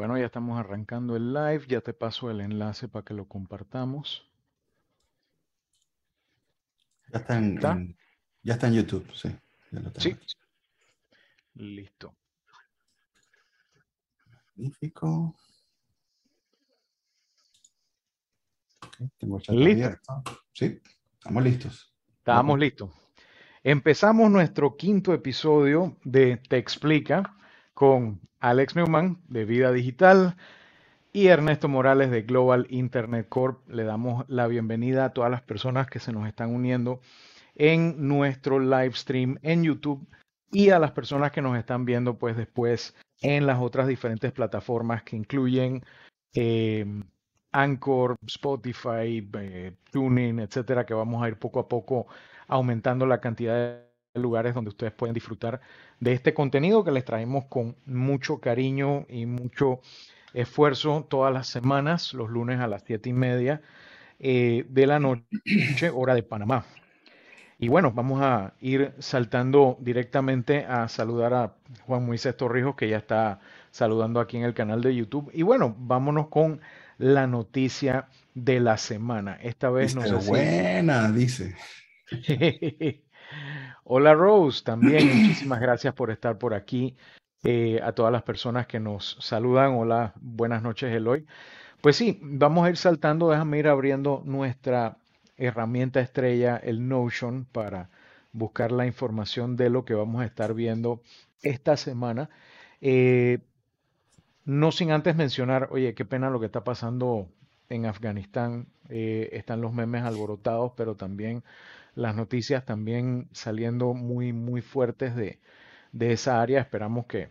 Bueno, ya estamos arrancando el live. Ya te paso el enlace para que lo compartamos. Ya está en, ¿Está? en- ya está en YouTube, sí. ya lo tengo Sí. Listo. Magnífico. Tengo el chat Listo. abierto. Sí, estamos listos. Estábamos Vamos. listos. Empezamos nuestro quinto episodio de Te Explica con Alex Newman de Vida Digital y Ernesto Morales de Global Internet Corp. Le damos la bienvenida a todas las personas que se nos están uniendo en nuestro live stream en YouTube y a las personas que nos están viendo pues después en las otras diferentes plataformas que incluyen eh, Anchor, Spotify, eh, Tuning, etcétera, que vamos a ir poco a poco aumentando la cantidad de lugares donde ustedes pueden disfrutar de este contenido que les traemos con mucho cariño y mucho esfuerzo todas las semanas, los lunes a las siete y media eh, de la noche, hora de Panamá. Y bueno, vamos a ir saltando directamente a saludar a Juan Moisés Torrijos, que ya está saludando aquí en el canal de YouTube. Y bueno, vámonos con la noticia de la semana. Esta vez no sé si... buena, dice. Hola Rose, también muchísimas gracias por estar por aquí. Eh, a todas las personas que nos saludan, hola, buenas noches Eloy. Pues sí, vamos a ir saltando, déjame ir abriendo nuestra herramienta estrella, el Notion, para buscar la información de lo que vamos a estar viendo esta semana. Eh, no sin antes mencionar, oye, qué pena lo que está pasando en Afganistán. Eh, están los memes alborotados, pero también las noticias también saliendo muy, muy fuertes de, de esa área. Esperamos que,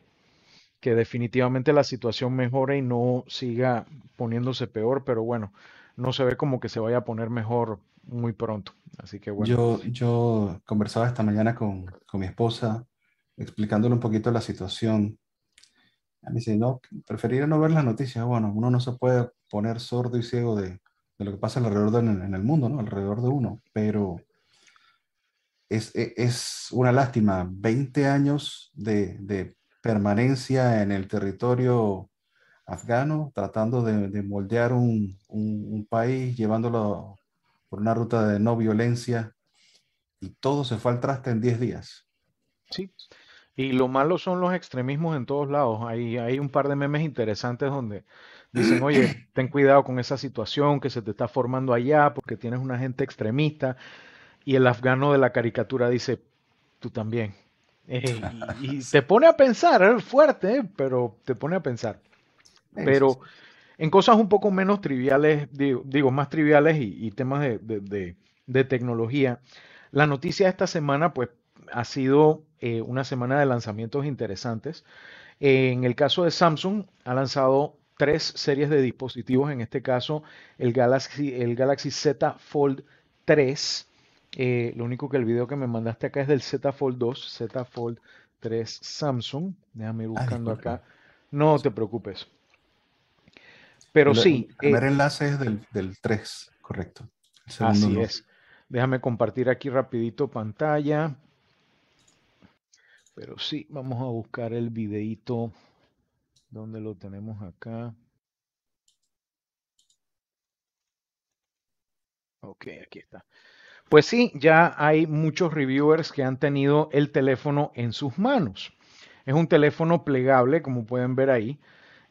que definitivamente la situación mejore y no siga poniéndose peor, pero bueno, no se ve como que se vaya a poner mejor muy pronto. Así que bueno, Yo, yo conversaba esta mañana con, con mi esposa, explicándole un poquito la situación. Ella Me dice, no, preferiría no ver las noticias. Bueno, uno no se puede poner sordo y ciego de, de lo que pasa alrededor de, en el mundo, ¿no? Alrededor de uno. Pero es, e- es una lástima, 20 años de, de permanencia en el territorio afgano, tratando de, de moldear un, un- un país, llevándolo por una ruta de no violencia, y todo se fue al traste en 10 días. sí. Y lo malo son los extremismos en todos lados. Hay, hay un par de memes interesantes donde dicen, oye, ten cuidado con esa situación que se te está formando allá porque tienes una gente extremista. Y el afgano de la caricatura dice, tú también. Eh, y, y te pone a pensar, es fuerte, eh, pero te pone a pensar. Pero en cosas un poco menos triviales, digo, digo, más triviales y, y temas de, de- de- de tecnología, la noticia de esta semana, pues, ha sido eh, una semana de lanzamientos interesantes. En el caso de Samsung, ha lanzado tres series de dispositivos, en este caso el Galaxy, el Galaxy Z Fold 3. Eh, lo único que el video que me mandaste acá es del Z Fold 2, Z Fold 3 Samsung. Déjame ir Ah, buscando acá. No te preocupes. Pero El, sí, el eh, primer enlace es del, del 3, correcto. Así no. es. Déjame compartir aquí rapidito pantalla. Pero sí, vamos a buscar el videíto. ¿Dónde lo tenemos acá? Ok, aquí está. Pues sí, ya hay muchos reviewers que han tenido el teléfono en sus manos. Es un teléfono plegable, como pueden ver ahí,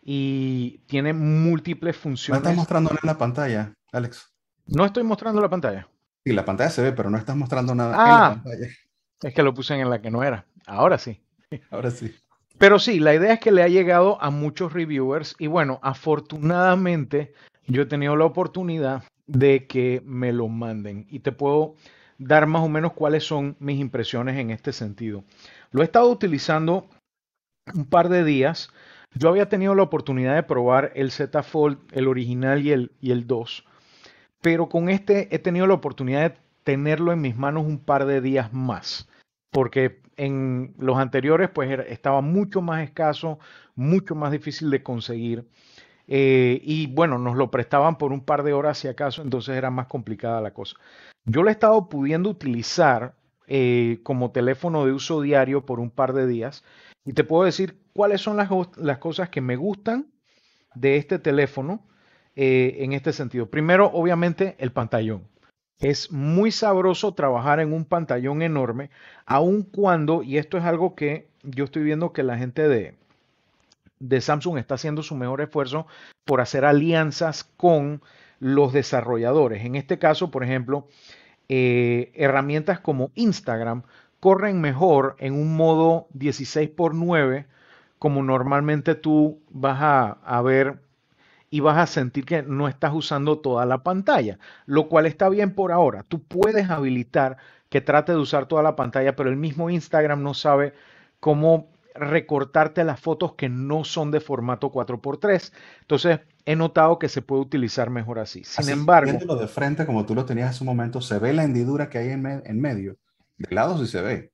y tiene múltiples No estás funciones. mostrando en la pantalla, Alex. No estoy mostrando la pantalla. Sí, la pantalla se ve, pero no estás mostrando nada en la Ah, pantalla. es que lo puse en la que no era. Ahora sí. Ahora sí. Pero sí, la idea es que le ha llegado a muchos reviewers y bueno, afortunadamente yo he tenido la oportunidad de que me lo manden y te puedo dar más o menos cuáles son mis impresiones en este sentido. Lo he estado utilizando un par de días. Yo había tenido la oportunidad de probar el Z Fold, el original y el, y el 2, pero con este he tenido la oportunidad de tenerlo en mis manos un par de días más, porque en los anteriores pues estaba mucho más escaso, mucho más difícil de conseguir. Eh, y bueno, nos lo prestaban por un par de horas si acaso, entonces era más complicada la cosa. Yo lo he estado pudiendo utilizar eh, como teléfono de uso diario por un par de días y te puedo decir cuáles son las, las cosas que me gustan de este teléfono eh, en este sentido. Primero, obviamente, el pantallón. Es muy sabroso trabajar en un pantallón enorme, aun cuando, y esto es algo que yo estoy viendo que la gente de, de Samsung está haciendo su mejor esfuerzo por hacer alianzas con los desarrolladores. En este caso, por ejemplo, eh, herramientas como Instagram corren mejor en un modo 16 x 9 como normalmente tú vas a, a ver y vas a sentir que no estás usando toda la pantalla, lo cual está bien por ahora. Tú puedes habilitar que trate de usar toda la pantalla, pero el mismo Instagram no sabe cómo recortarte las fotos que no son de formato 4x3. Entonces, he notado que se puede utilizar mejor así. Sin Así, embargo, viéndolo de frente, como tú lo tenías hace un momento, se ve la hendidura que hay en, me- en medio. De lado sí se ve.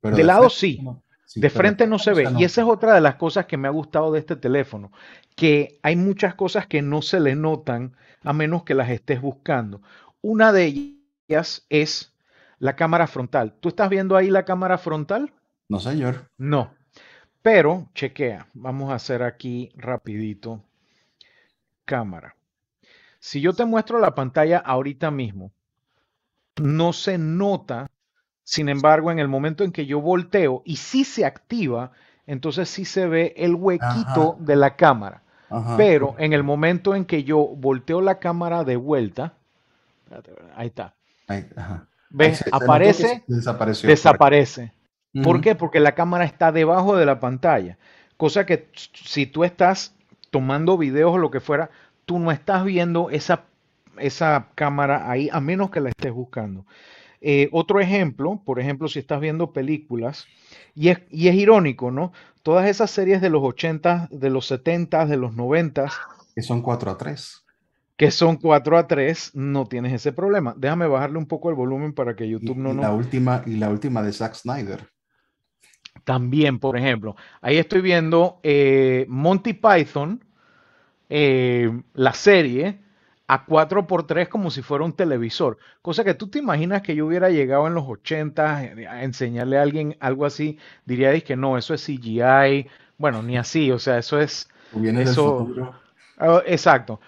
Pero de lado frente sí, no. Sí, de frente no se ve. Y esa es otra de las cosas que me ha gustado de este teléfono, que hay muchas cosas que no se le notan a menos que las estés buscando. Una de ellas es la cámara frontal. ¿Tú estás viendo ahí la cámara frontal? No, señor. No. Pero, chequea, vamos a hacer aquí rapidito cámara. Si yo te muestro la pantalla ahorita mismo, no se nota, sin embargo, en el momento en que yo volteo y sí se activa, entonces sí se ve el huequito Ajá. de la cámara. Ajá. Pero en el momento en que yo volteo la cámara de vuelta, ahí está, Ahí, ¿ves? se Aparece, desapareció. desaparece. ¿Por qué? Porque la cámara está debajo de la pantalla. Cosa que si tú estás tomando videos o lo que fuera, tú no estás viendo esa, esa cámara ahí, a menos que la estés buscando. Eh, otro ejemplo, por ejemplo, si estás viendo películas, y es, y es irónico, ¿no? Todas esas series de los 80, de los 70, de los 90, Que son 4 a 3. que son 4 a 3, no tienes ese problema. Déjame bajarle un poco el volumen para que Y, YouTube no y nos... la última, y la última de Zack Snyder. También, por ejemplo, ahí estoy viendo eh, Monty Python, eh, la serie, a 4x3 como si fuera un televisor. Cosa que tú te imaginas que yo hubiera llegado en los 80 eh, a enseñarle a alguien algo así, diría que no, eso es CGI. Bueno, ni así, o sea, eso es... Eso, ah, exacto.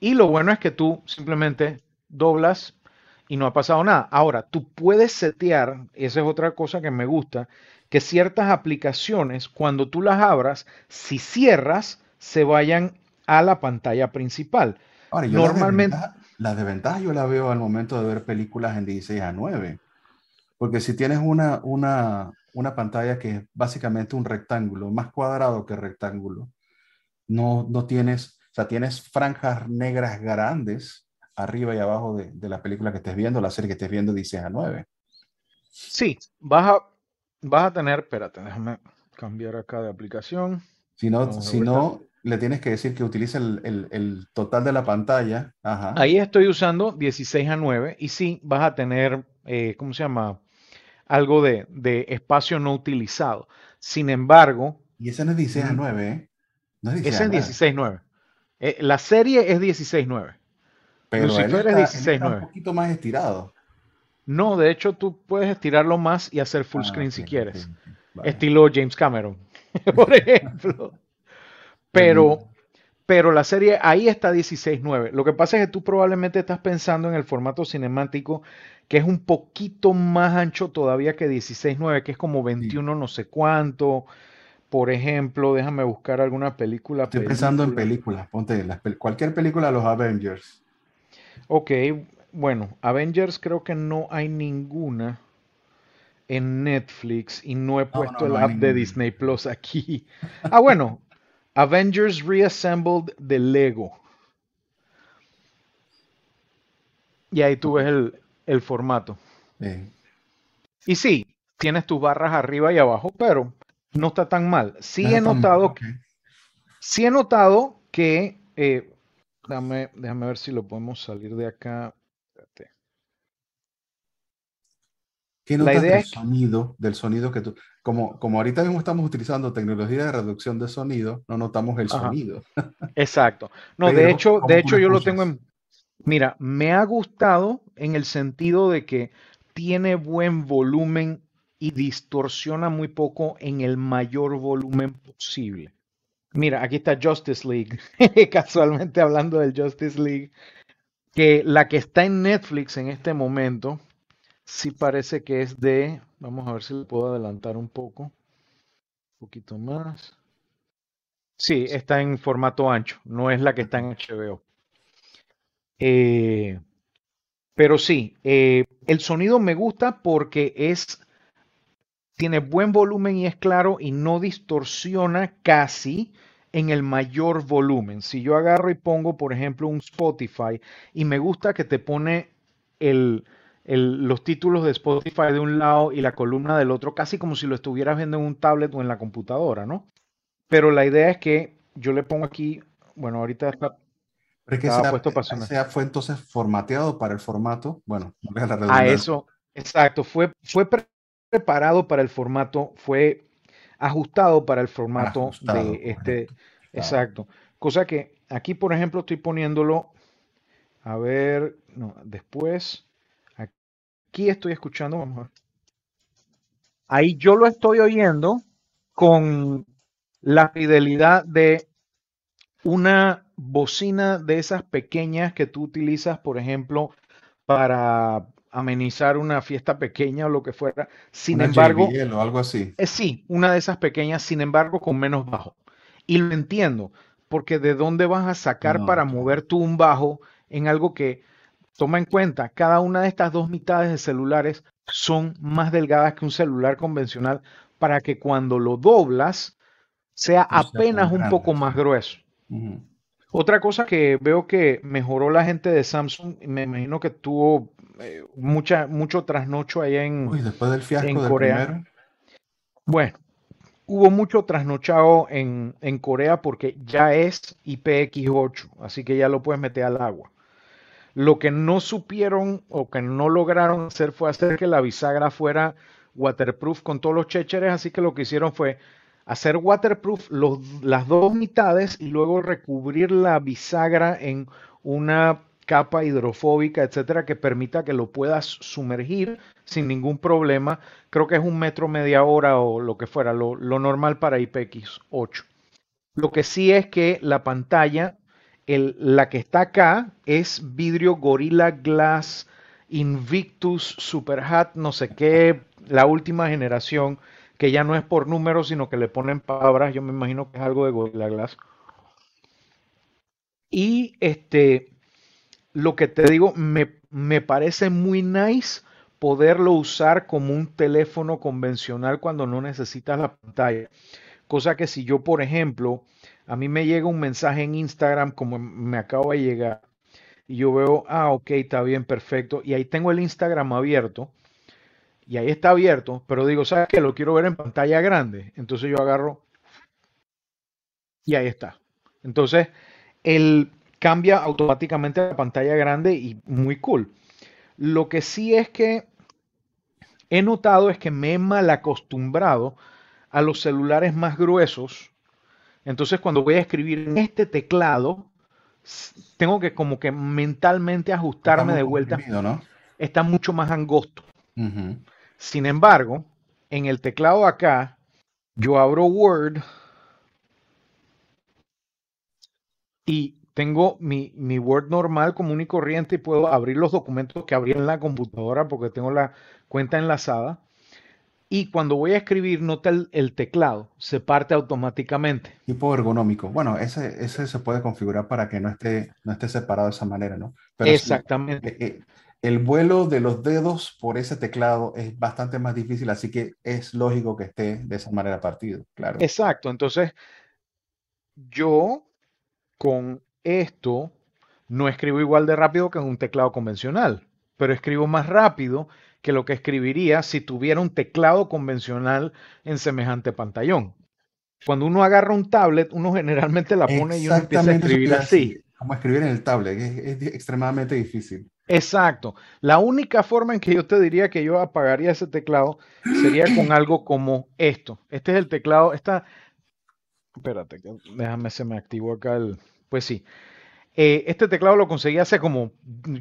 Y lo bueno es que tú simplemente doblas y no ha pasado nada. Ahora, tú puedes setear, esa es otra cosa que me gusta, que ciertas aplicaciones, cuando tú las abras, si cierras, se vayan a la pantalla principal. Ahora, yo la Normalmente, desventaja, la desventaja yo la veo al momento de ver películas en 16 a 9. Porque si tienes una, una, una pantalla que es básicamente un rectángulo, más cuadrado que rectángulo, no, no tienes, o sea, tienes franjas negras grandes arriba y abajo de, de la película que estés viendo, la serie que estés viendo 16 a 9. sí, vas a, vas a tener, espérate, déjame cambiar acá de aplicación. Si no, Vamos a si no, le tienes que decir que utilice el, el- el total de la pantalla. Ajá. Ahí estoy usando 16 a 9 y sí, vas a tener, eh, ¿cómo se llama? Algo de, de espacio no utilizado. Sin embargo, Y ese no es 16 a mm, 9, ¿eh? No es 16 ese a es 9. 16.9. Eh, la serie es 16.9. Pero él Lucifer es está, él está un 16.9. poquito más estirado. No, de hecho tú puedes estirarlo más y hacer full Ah, screen si quieres. Vale. Estilo James Cameron, por ejemplo. Pero, pero la serie ahí está 16.9. Lo que pasa es que tú probablemente estás pensando en el formato cinemático que es un poquito más ancho todavía que 16.9, que es como Sí. 21 no sé cuánto. Por ejemplo, déjame buscar alguna película, Estoy pensando en película. películas. Ponte las cualquier película de los Avengers. Ok, bueno, Avengers creo que no hay ninguna en Netflix y no he No, no, puesto el no app de. Disney Plus aquí. Ah, bueno, Avengers Reassembled de Lego. Y ahí tú ves el, el formato. Y sí, tienes tus barras arriba y abajo, pero no está tan mal. Sí he notado, ok. sí he notado que, eh, déjame, déjame ver si lo podemos salir de acá. Espérate. ¿Qué La notas idea del es sonido, del sonido que tú, como, como ahorita mismo estamos utilizando tecnología de reducción de sonido, no notamos el ajá, sonido. exacto. No, de hecho, de ¿cómo tú hecho yo lo tengo en, mira, me ha gustado en el sentido de que tiene buen volumen y distorsiona muy poco en el mayor volumen posible. Mira, aquí está Justice League, casualmente hablando del Justice League, que la que está en Netflix en este momento, sí parece que es de, vamos a ver si le puedo adelantar un poco, un poquito más. Sí, está en formato ancho, no es la que está en HBO. Eh, pero sí, eh, el sonido me gusta porque es, tiene buen volumen y es claro y no distorsiona casi en el mayor volumen. Si yo agarro y pongo, por ejemplo, un Spotify y me gusta que te pone el, el- los títulos de Spotify de un lado y la columna del otro, casi como si lo estuvieras viendo en un tablet o en la computadora, ¿no? Pero la idea es que yo le pongo aquí, bueno, ahorita está- Pero es que puesto para fue entonces formateado para el formato, bueno, no es la A eso, exacto, fue, fue preparado para el formato, fue ajustado para el formato ajustado, de este, correcto. Exacto. Cosa que aquí, por ejemplo, estoy poniéndolo, a ver, no, después, aquí estoy escuchando, vamos a ver. Ahí yo lo estoy oyendo con la fidelidad de una bocina de esas pequeñas que tú utilizas, por ejemplo, para amenizar una fiesta pequeña o lo que fuera. Sin Una embargo, JBL o algo así. eh, sí, una de esas pequeñas, sin embargo, con menos bajo. Y lo entiendo, porque ¿de dónde vas a sacar No, para mover tú un bajo en algo que, toma en cuenta, cada una de estas dos mitades de celulares son más delgadas que un celular convencional para que cuando lo doblas sea apenas un poco más grueso. Otra cosa que veo que mejoró la gente de Samsung, y me imagino que tuvo eh, mucha, mucho trasnocho allá en, Uy, después del fiasco en del Corea. primero, Bueno, hubo mucho trasnochado en, en Corea porque ya es IPX8, así que ya lo puedes meter al agua. Lo que no supieron o que no lograron hacer fue hacer que la bisagra fuera waterproof con todos los chécheres, así que lo que hicieron fue hacer waterproof los- las dos mitades y luego recubrir la bisagra en una capa hidrofóbica, etcétera, que permita que lo puedas sumergir sin ningún problema. Creo que es un metro media hora o lo que fuera, lo, normal para IPX8. Lo que sí es que la pantalla, la que está acá, es vidrio Gorilla Glass Invictus Super Hat, no sé qué, la última generación, que ya no es por números, sino que le ponen palabras. Yo me imagino que es algo de Gorilla Glass. Y este, lo que te digo, me, me parece muy nice poderlo usar como un teléfono convencional cuando no necesitas la pantalla. Cosa que si yo, por ejemplo, a mí me llega un mensaje en Instagram como me acaba de llegar y yo veo, ah, ok, está bien, perfecto, y ahí tengo el Instagram abierto y ahí está abierto, pero digo, ¿sabes qué? Lo quiero ver en pantalla grande. Entonces yo agarro y ahí está. Entonces, él cambia automáticamente a la pantalla grande y muy cool. Lo que sí es que he notado es que me he mal acostumbrado a los celulares más gruesos. Entonces, cuando voy a escribir en este teclado, tengo que como que mentalmente ajustarme de vuelta. ¿no? Está mucho más angosto. Sin embargo, en el teclado acá, yo abro Word y tengo mi, mi Word normal, común y corriente, y puedo abrir los documentos que abrí en la computadora porque tengo la cuenta enlazada. Y cuando voy a escribir, nota el, el teclado, se parte automáticamente. Tipo ergonómico. Bueno, ese, ese se puede configurar para que no esté, no esté separado de esa manera, ¿no? Pero Exactamente. eh, eh, el vuelo de los dedos por ese teclado es bastante más difícil, así que es lógico que esté de esa manera partido, claro. Exacto. Entonces, yo con esto no escribo igual de rápido que en un teclado convencional, pero escribo más rápido que lo que escribiría si tuviera un teclado convencional en semejante pantallón. Cuando uno agarra un tablet, uno generalmente la pone y uno empieza a escribir así. como escribir en el tablet, es, es extremadamente difícil. Exacto. La única forma en que yo te diría que yo apagaría ese teclado sería con algo como esto. Este es el teclado, esta, espérate, déjame, se me activó acá el, pues sí. Eh, este teclado lo conseguí hace como,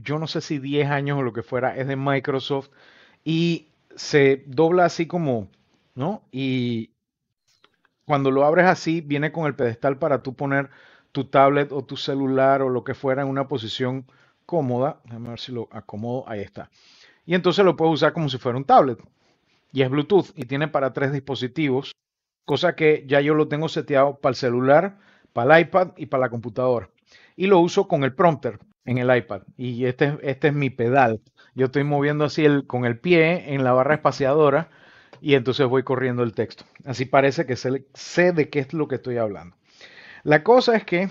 yo no sé si 10 años o lo que fuera, es de Microsoft y se dobla así como, ¿no? Y cuando lo abres así, viene con el pedestal para tú poner tu tablet o tu celular o lo que fuera en una posición cómoda. Déjame ver si lo acomodo. Ahí está. Y entonces lo puedes usar como si fuera un tablet. Y es Bluetooth y tiene para tres dispositivos, cosa que ya yo lo tengo seteado para el celular, para el iPad y para la computadora. Y lo uso con el prompter en el iPad. Y este, este es mi pedal. Yo estoy moviendo así el, con el pie en la barra espaciadora y entonces voy corriendo el texto. Así parece que sé, sé de qué es lo que estoy hablando. La cosa es que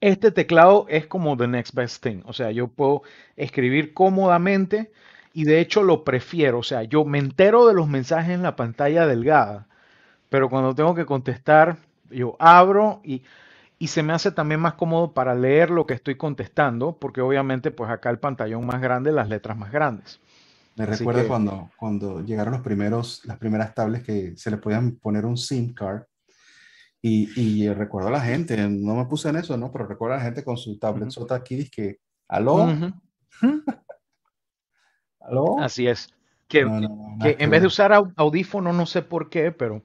este teclado es como the next best thing. O sea, yo puedo escribir cómodamente y de hecho lo prefiero. O sea, yo me entero de los mensajes en la pantalla delgada, pero cuando tengo que contestar, yo abro y, y se me hace también más cómodo para leer lo que estoy contestando, porque obviamente pues acá el pantallón más grande, las letras más grandes. Me recuerda cuando, cuando llegaron los primeros, las primeras tablets que se le podían poner un SIM card. Y, y recuerdo a la gente, no me puse en eso, ¿no? Pero recuerdo a la gente con su tablet sota aquí, que, ¿aló? ¿Aló? Así es. Que, que en vez de usar audífono, no sé por qué, pero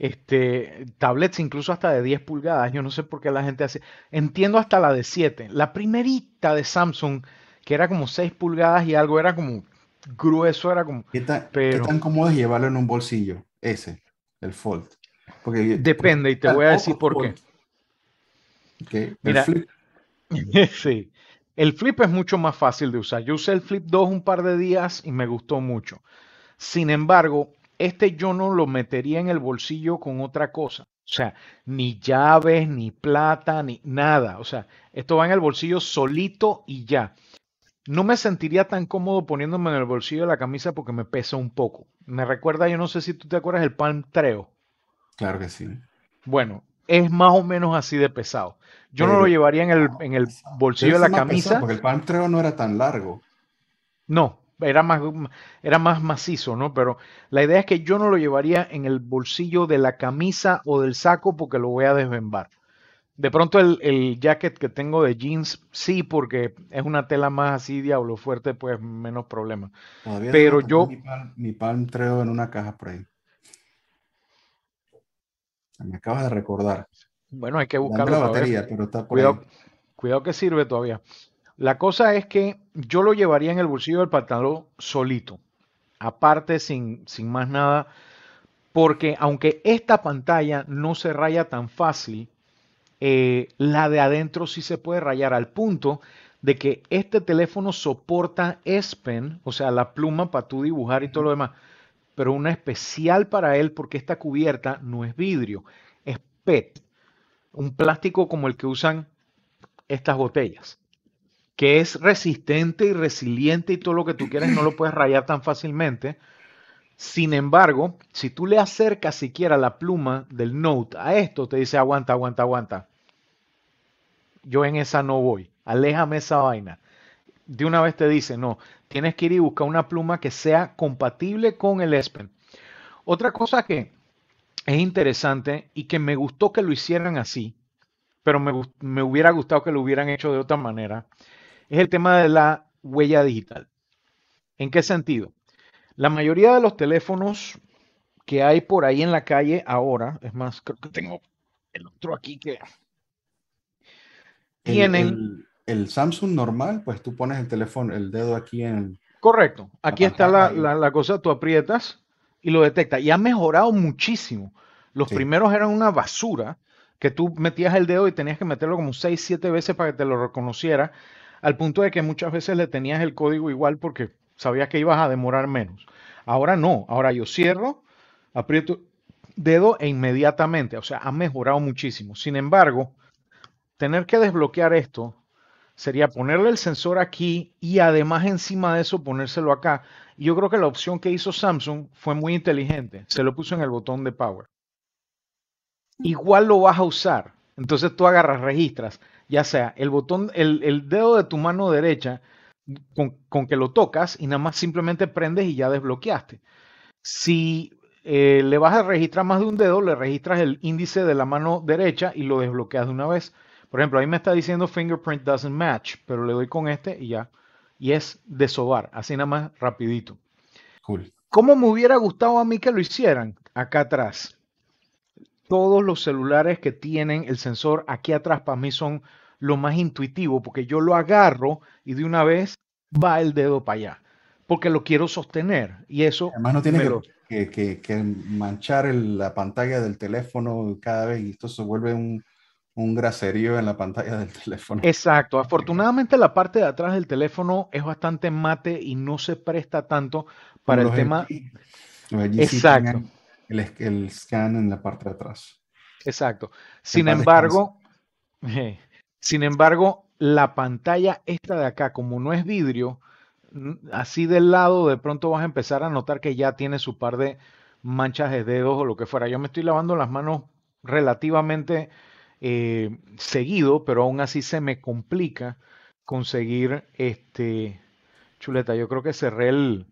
este, tablets incluso hasta de 10 pulgadas, yo no sé por qué la gente hace. Entiendo hasta la de 7. La primerita de Samsung, que era como 6 pulgadas y algo, era como grueso, era como... ¿Qué tan, pero, ¿qué tan cómodo es llevarlo en un bolsillo? Ese, el Fold. Porque, Depende, y te voy a decir por qué. Okay. Mira, flip. sí. El flip es mucho más fácil de usar. Yo usé el flip 2 un par de días y me gustó mucho. Sin embargo, este yo no lo metería en el bolsillo con otra cosa. O sea, ni llaves, ni plata, ni nada. O sea, esto va en el bolsillo solito y ya. No me sentiría tan cómodo poniéndome en el bolsillo de la camisa porque me pesa un poco. Me recuerda, yo no sé si tú te acuerdas, el Palm Treo. Claro que sí. Bueno, es más o menos así de pesado. Yo no lo llevaría en el, en el bolsillo de la camisa. porque el Palm Treo no era tan largo. No, era más, era más macizo, ¿no? Pero la idea es que yo no lo llevaría en el bolsillo de la camisa o del saco porque lo voy a desvembar. De pronto el, el, jacket que tengo de jeans, sí, porque es una tela más así, diablo fuerte, pues menos problema. Pero yo... Mi Palm, Treo en una caja por ahí. Me acabas de recordar. Bueno, hay que buscarlo. La batería, pero está cuidado, cuidado que sirve todavía. La cosa es que yo lo llevaría en el bolsillo del pantalón solito, aparte sin, sin más nada, porque aunque esta pantalla no se raya tan fácil, eh, la de adentro sí se puede rayar al punto de que este teléfono soporta S Pen, o sea, la pluma para tú dibujar y todo lo demás, pero una especial para él porque esta cubierta no es vidrio, es PET, un plástico como el que usan estas botellas, que es resistente y resiliente y todo lo que tú quieras, no lo puedes rayar tan fácilmente. Sin embargo, si tú le acercas siquiera la pluma del Note a esto, te dice aguanta, aguanta, aguanta yo en esa no voy, aléjame esa vaina. De una vez te dice, no, tienes que ir y buscar una pluma que sea compatible con el S. Otra cosa que es interesante y que me gustó que lo hicieran así, pero me, me hubiera gustado que lo hubieran hecho de otra manera, es el tema de la huella digital. ¿En qué sentido? La mayoría de los teléfonos que hay por ahí en la calle ahora, es más, creo que tengo el otro aquí que tienen... El, Samsung normal, pues tú pones el teléfono, el dedo aquí en... Correcto. Aquí está la, la, cosa, tú aprietas y lo detecta. Y ha mejorado muchísimo. Los primeros eran una basura, que tú metías el dedo y tenías que meterlo como 6, 7 veces para que te lo reconociera, al punto de que muchas veces le tenías el código igual porque sabías que ibas a demorar menos. Ahora no, ahora yo cierro, aprieto dedo e inmediatamente, o sea, ha mejorado muchísimo. Sin embargo, tener que desbloquear esto sería ponerle el sensor aquí y además encima de eso ponérselo acá. Y yo creo que la opción que hizo Samsung fue muy inteligente. Se lo puso en el botón de power. Igual lo vas a usar. Entonces tú agarras, registras, ya sea el botón, el, dedo de tu mano derecha con, que lo tocas y nada más simplemente prendes y ya desbloqueaste. Si eh, le vas a registrar más de un dedo, le registras el índice de la mano derecha y lo desbloqueas de una vez. Por ejemplo, ahí me está diciendo fingerprint doesn't match, pero le doy con este y ya. Y es de sobar, así nada más rapidito. Cool. ¿Cómo me hubiera gustado a mí que lo hicieran acá atrás? todos los celulares que tienen el sensor aquí atrás para mí son lo más intuitivo, porque yo lo agarro y de una vez va el dedo para allá, porque lo quiero sostener. Y eso... Además no tiene que, manchar la pantalla del teléfono cada vez y esto se vuelve un, un graserío en la pantalla del teléfono. Exacto. Afortunadamente la parte de atrás del teléfono es bastante mate y no se presta tanto para el tema. Exacto. El, el, scan en la parte de atrás. Exacto. Sin embargo, sin embargo, la pantalla esta de acá, como no es vidrio, así del lado de pronto vas a empezar a notar que ya tiene su par de manchas de dedos o lo que fuera. Yo me estoy lavando las manos relativamente eh, seguido, pero aún así se me complica conseguir este chuleta. Yo creo que cerré el,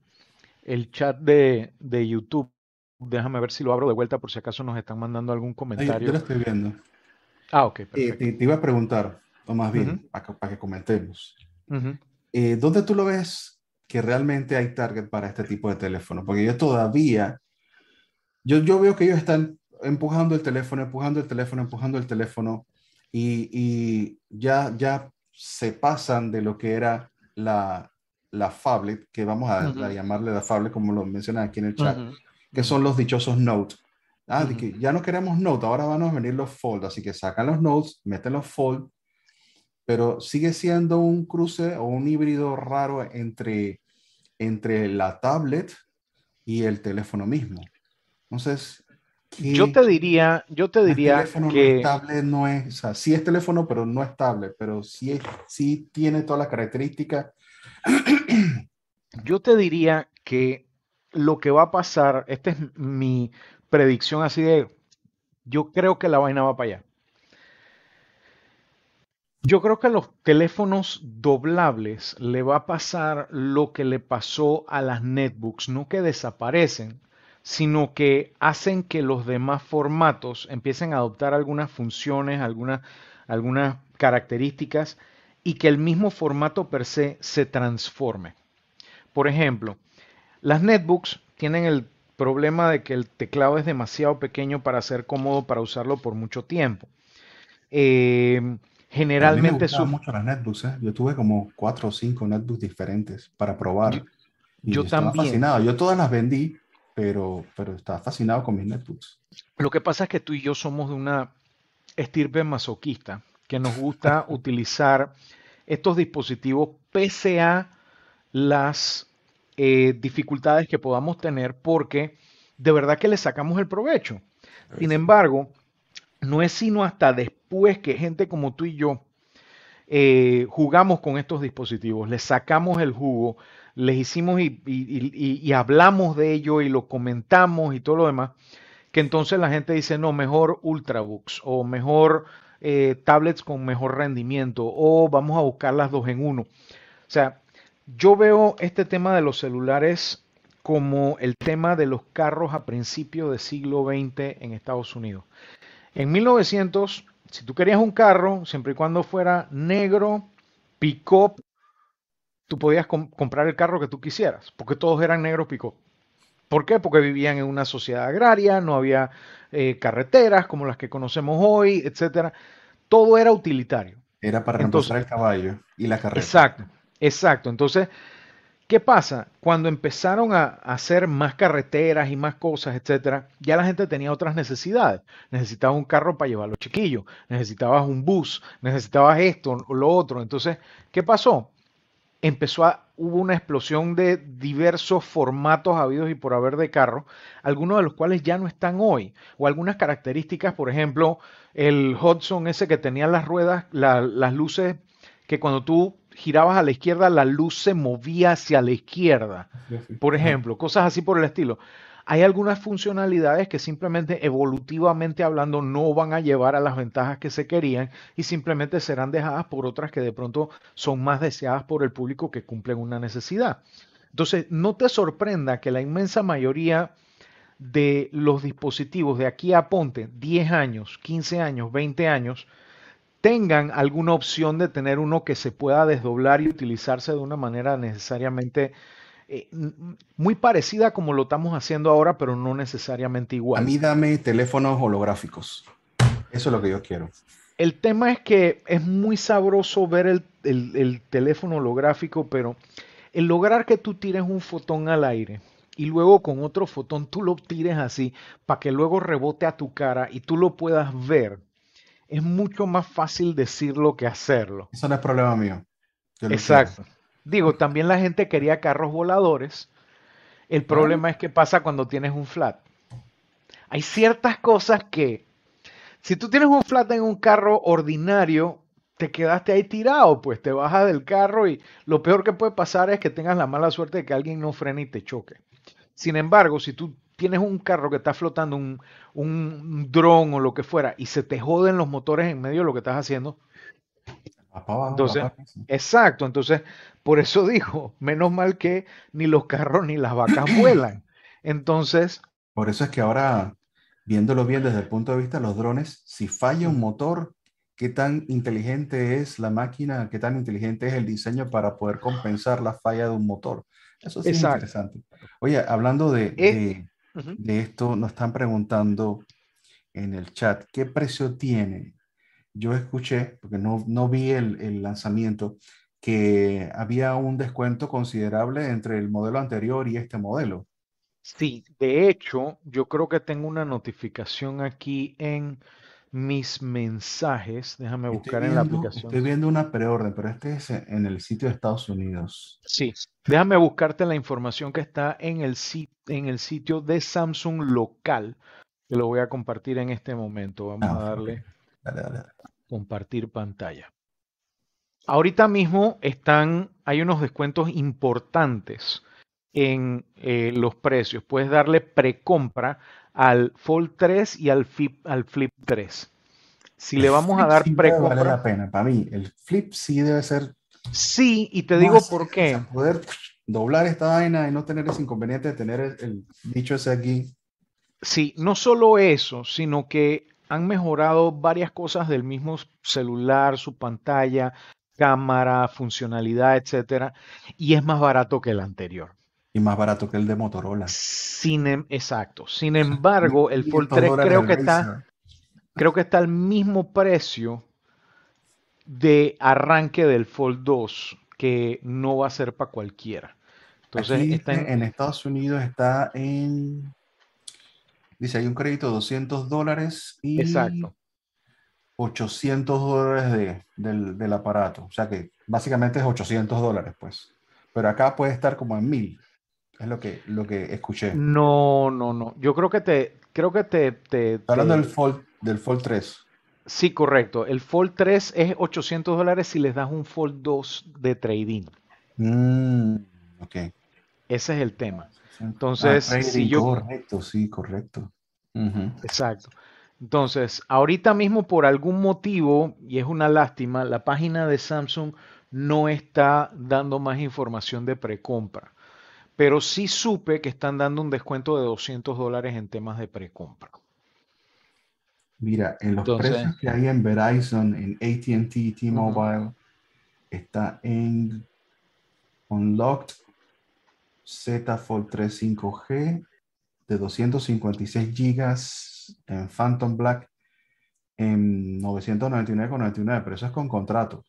el chat de, de, YouTube. Déjame ver si lo abro de vuelta por si acaso nos están mandando algún comentario. yo lo estoy viendo. Ah, ok. Eh, te, iba a preguntar, o más bien, para, que, comentemos. Eh, ¿Dónde tú lo ves que realmente hay target para este tipo de teléfono? Porque yo todavía, yo, yo veo que ellos están empujando el teléfono, empujando el teléfono, empujando el teléfono y, y ya, ya se pasan de lo que era la, la phablet, que vamos a, llamarle la phablet como lo mencionan aquí en el chat, que son los dichosos notes. Ah, de que ya no queremos note, ahora van a venir los fold, así que sacan los notes, meten los fold, pero sigue siendo un cruce o un híbrido raro entre, entre la tablet y el teléfono mismo. Entonces, yo te diría, yo te diría que tablet no es, o sea, sí es teléfono, pero no es tablet, pero sí, sí tiene todas las características. Yo te diría que lo que va a pasar, esta es mi predicción así de, yo creo que la vaina va para allá. Yo creo que a los teléfonos doblables le va a pasar lo que le pasó a las netbooks, no que desaparecen, sino que hacen que los demás formatos empiecen a adoptar algunas funciones, algunas, algunas características y que el mismo formato per se se transforme. Por ejemplo, las netbooks tienen el problema de que el teclado es demasiado pequeño para ser cómodo para usarlo por mucho tiempo. Eh, generalmente a mí me mucho las netbooks, ¿eh? yo tuve como cuatro o cinco netbooks diferentes para probar. Yo, también. Fascinado. Yo todas las vendí pero, pero está fascinado con mis netbooks. Lo que pasa es que tú y yo somos de una estirpe masoquista, que nos gusta utilizar estos dispositivos pese a las eh, dificultades que podamos tener, porque de verdad que le sacamos el provecho. Sin embargo, no es sino hasta después que gente como tú y yo eh, jugamos con estos dispositivos, le sacamos el jugo, les hicimos y, hablamos de ello y lo comentamos y todo lo demás, que entonces la gente dice, no, mejor Ultrabooks o mejor eh, tablets con mejor rendimiento o vamos a buscar las dos en uno. O sea, yo veo este tema de los celulares como el tema de los carros a principios del siglo XX en Estados Unidos. En 1900, si tú querías un carro, siempre y cuando fuera negro, pick-up tú podías comprar el carro que tú quisieras, porque todos eran negros pico. ¿Por qué? Porque vivían en una sociedad agraria, no había eh, carreteras como las que conocemos hoy, etcétera. Todo era utilitario. Era para reemplazar el caballo y la carreta. Exacto, exacto. Entonces, ¿qué pasa? Cuando empezaron a hacer más carreteras y más cosas, etcétera, ya la gente tenía otras necesidades. Necesitabas un carro para llevar a los chiquillos, necesitabas un bus, necesitabas esto o lo otro. Entonces, ¿qué pasó? empezó a, hubo una explosión de diversos formatos habidos y por haber de carro, algunos de los cuales ya no están hoy, o algunas características, por ejemplo, el Hudson ese que tenía las ruedas, las luces, que cuando tú girabas a la izquierda, la luz se movía hacia la izquierda, por ejemplo, cosas así por el estilo. Hay algunas funcionalidades que simplemente evolutivamente hablando no van a llevar a las ventajas que se querían y simplemente serán dejadas por otras que de pronto son más deseadas por el público que cumplen una necesidad. Entonces, no te sorprenda que la inmensa mayoría de los dispositivos de aquí a ponte 10 años, 15 años, 20 años, tengan alguna opción de tener uno que se pueda desdoblar y utilizarse de una manera necesariamente eh, muy parecida como lo estamos haciendo ahora, pero no necesariamente igual. A mí dame teléfonos holográficos. Eso es lo que yo quiero. El tema es que es muy sabroso ver el, el teléfono holográfico, pero el lograr que tú tires un fotón al aire y luego con otro fotón tú lo tires así para que luego rebote a tu cara y tú lo puedas ver, es mucho más fácil decirlo que hacerlo. Eso no es problema mío. Exacto. Digo, también la gente quería carros voladores. El problema es que pasa cuando tienes un flat. Hay ciertas cosas que, si tú tienes un flat en un carro ordinario, te quedaste ahí tirado, pues te bajas del carro y lo peor que puede pasar es que tengas la mala suerte de que alguien no frene y te choque. Sin embargo, si tú tienes un carro que está flotando, un, un dron o lo que fuera, y se te joden los motores en medio de lo que estás haciendo, entonces, exacto, entonces, por eso dijo, menos mal que ni los carros ni las vacas vuelan. Entonces... Por eso es que ahora, viéndolo bien desde el punto de vista de los drones, si falla un motor, ¿qué tan inteligente es la máquina? ¿Qué tan inteligente es el diseño para poder compensar la falla de un motor? Eso sí es interesante. Oye, hablando de, de esto, nos están preguntando en el chat, ¿qué precio tiene yo escuché, porque no, no vi el, el, lanzamiento, que había un descuento considerable entre el modelo anterior y este modelo. Sí, de hecho, yo creo que tengo una notificación aquí en mis mensajes. Déjame buscar en la aplicación. Estoy viendo una preorden, pero este es en el sitio de Estados Unidos. Sí, déjame buscarte la información que está en el, en el sitio de Samsung local, que lo voy a compartir en este momento. Vamos ah, a darle. Compartir pantalla. Ahorita mismo están, hay unos descuentos importantes en eh, los precios. Puedes darle precompra al Fold 3 y al Flip, al Flip 3. Si le vamos a dar precompra. Vale la pena. Para mí, el Flip sí debe ser. Sí, y te digo por qué. Poder doblar esta vaina y no tener ese inconveniente de tener el, el dicho ese aquí. Sí, no solo eso, sino que han mejorado varias cosas del mismo celular, su pantalla, cámara, funcionalidad, etcétera, y es más barato que el anterior. Y más barato que el de Motorola. Sin, em, exacto. Sin embargo, el Fold 3 creo que está, creo que está al mismo precio de arranque del Fold 2, que no va a ser para cualquiera. Entonces, está en Estados Unidos está en Dice, hay un crédito de 200 dólares y Exacto. 800 dólares del, aparato. O sea que básicamente es 800 dólares, pues. Pero acá puede estar como en 1000. Es lo que, lo que escuché. No, no, no. Yo creo que te... Creo que te... te, hablando del Fold, del Fold 3. Sí, correcto. El Fold 3 es 800 dólares si les das un Fold 2 de trading. Mm, ok. Ese es el tema. Entonces, ah, si yo... Correcto, sí, correcto. Exacto. Entonces, ahorita mismo por algún motivo, y es una lástima, la página de Samsung no está dando más información de precompra. Pero sí supe que están dando un descuento de 200 dólares en temas de precompra. Mira, en los precios que hay en Verizon, en ATT, T-Mobile, está en Unlocked Z Fold 3 5G de 256 gigas en Phantom Black en 999,99, pero eso es con contrato.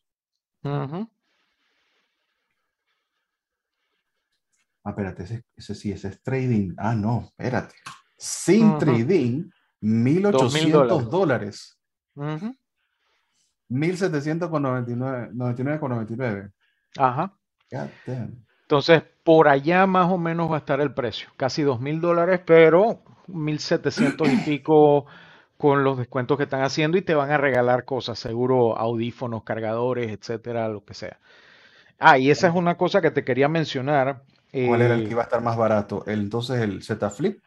Ah, espérate, ese, sí, ese es trading. Ah, no, espérate. Sin trading, 1.800 dólares. 1.799,99. Ajá. Entonces, por allá más o menos va a estar el precio, casi dos mil dólares, pero 1700 y pico con los descuentos que están haciendo y te van a regalar cosas, seguro audífonos, cargadores, etcétera, lo que sea. Ah, y esa es una cosa que te quería mencionar. ¿Cuál era el que eh, iba a estar más barato? entonces el Z Flip.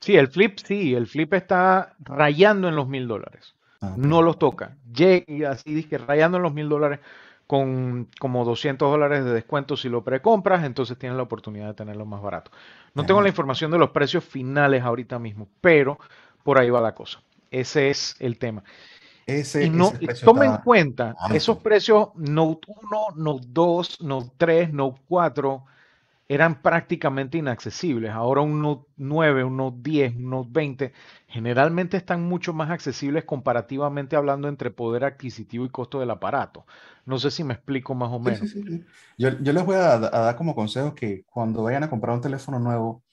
Sí, el Flip sí, el Flip está rayando en los mil dólares. Ah, no los toca. Y así dije, rayando en los mil dólares con como 200 dólares de descuento si lo precompras, entonces tienes la oportunidad de tenerlo más barato. No tengo la información de los precios finales ahorita mismo, pero por ahí va la cosa. Ese es el tema. Ese, y no, toma en cuenta, esos precios Note 1, Note 2, Note 3, Note 4 eran prácticamente inaccesibles. Ahora un Note 9, un Note 10, un Note 20 generalmente están mucho más accesibles comparativamente hablando entre poder adquisitivo y costo del aparato. No sé si me explico más o menos. Sí, sí, sí. Yo, yo les voy a, a, dar como consejo que cuando vayan a comprar un teléfono nuevo,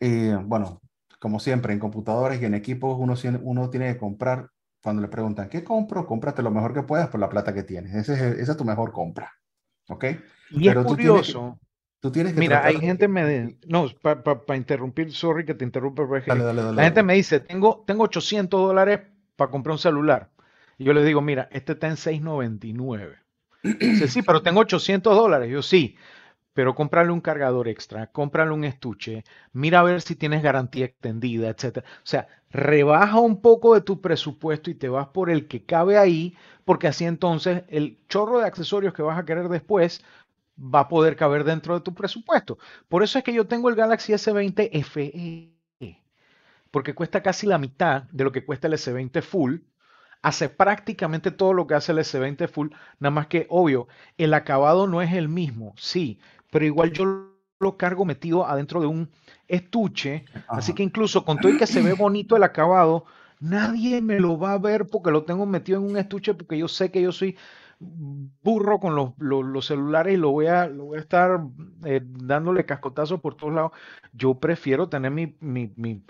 eh, bueno, como siempre, en computadores y en equipos uno, uno tiene que comprar, cuando le preguntan, ¿qué compro? Cómprate lo mejor que puedas por la plata que tienes. Ese es, esa es tu mejor compra. ¿Ok? Y Pero es curioso. Tú tienes que Mira, hay gente me no, para interrumpir, sorry que te interrumpa, la gente me dice, tengo, tengo 800 dólares para comprar un celular. Y yo le digo, mira, este está en 699. Dice, sí, pero tengo 800 dólares. Yo sí, pero cómprale un cargador extra, cómprale un estuche, mira a ver si tienes garantía extendida, etc. O sea, rebaja un poco de tu presupuesto y te vas por el que cabe ahí, porque así entonces el chorro de accesorios que vas a querer después va a poder caber dentro de tu presupuesto. Por eso es que yo tengo el Galaxy S20 FE, porque cuesta casi la mitad de lo que cuesta el S20 Full. Hace prácticamente todo lo que hace el S20 Full, nada más que, obvio, el acabado no es el mismo, sí, pero igual yo lo cargo metido adentro de un estuche, así que incluso con todo y que se ve bonito el acabado, nadie me lo va a ver porque lo tengo metido en un estuche porque yo sé que yo soy burro con los, celulares y lo voy a, lo voy a estar eh, dándole cascotazos por todos lados. Yo prefiero tener mi, mi, mi,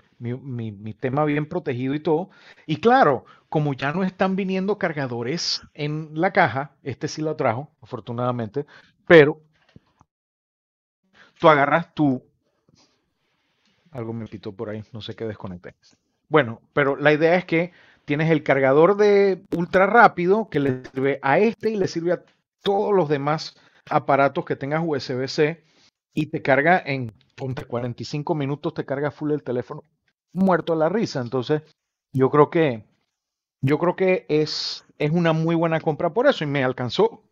mi, tema bien protegido y todo. Y claro, como ya no están viniendo cargadores en la caja, este sí lo trajo, afortunadamente, pero tú agarras tu... Algo me pitó por ahí, no sé qué desconecté. Bueno, pero la idea es que tienes el cargador de ultra rápido que le sirve a este y le sirve a todos los demás aparatos que tengas USB-C y te carga en ponte 45 minutos, te carga full el teléfono muerto a la risa. Entonces, yo creo que yo creo que es, es una muy buena compra por eso y me alcanzó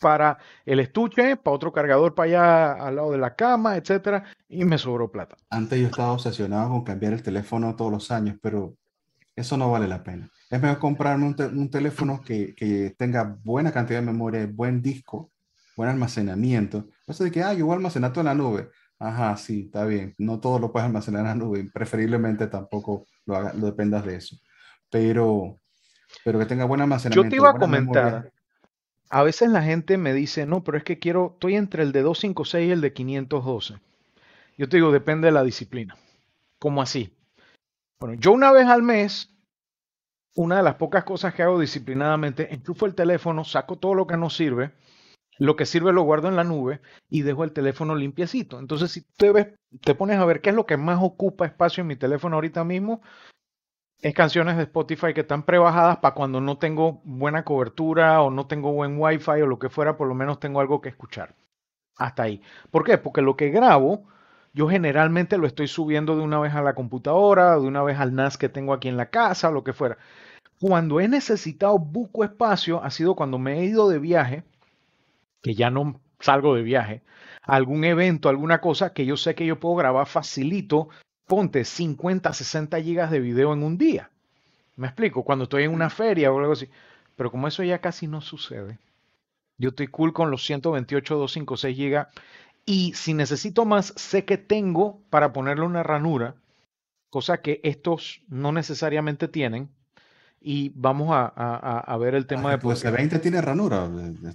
para el estuche, para otro cargador para allá al lado de la cama, etcétera, y me sobró plata. Antes yo estaba obsesionado con cambiar el teléfono todos los años, pero eso no vale la pena. Es mejor comprarme un, teléfono que, tenga buena cantidad de memoria, buen disco, buen almacenamiento. Eso de que, ah, yo voy a almacenar todo en la nube. Ajá, sí, está bien. No todo lo puedes almacenar en la nube. Preferiblemente tampoco lo, dependas de eso. Pero, pero que tenga buen almacenamiento. Yo te iba a comentar. A veces la gente me dice, no, pero es que quiero, estoy entre el de 256 y el de 512. Yo te digo, depende de la disciplina. ¿Cómo así? Bueno, yo una vez al mes, una de las pocas cosas que hago disciplinadamente, enchufo el teléfono, saco todo lo que no sirve, lo que sirve lo guardo en la nube y dejo el teléfono limpiecito. Entonces, si te, ves, te pones a ver qué es lo que más ocupa espacio en mi teléfono ahorita mismo, es canciones de Spotify que están prebajadas para cuando no tengo buena cobertura o no tengo buen wifi o lo que fuera, por lo menos tengo algo que escuchar. Hasta ahí. ¿Por qué? Porque lo que grabo yo generalmente lo estoy subiendo de una vez a la computadora, de una vez al NAS que tengo aquí en la casa, lo que fuera. Cuando he necesitado buco espacio, ha sido cuando me he ido de viaje, que ya no salgo de viaje, algún evento, alguna cosa que yo sé que yo puedo grabar facilito, ponte 50, 60 gigas de video en un día. Me explico, cuando estoy en una feria o algo así. Pero como eso ya casi no sucede, yo estoy cool con los 128, 256 gigas y si necesito más, sé que tengo para ponerle una ranura, cosa que estos no necesariamente tienen. Y vamos a, ver el tema ah, de... ¿El S20 tiene ranura?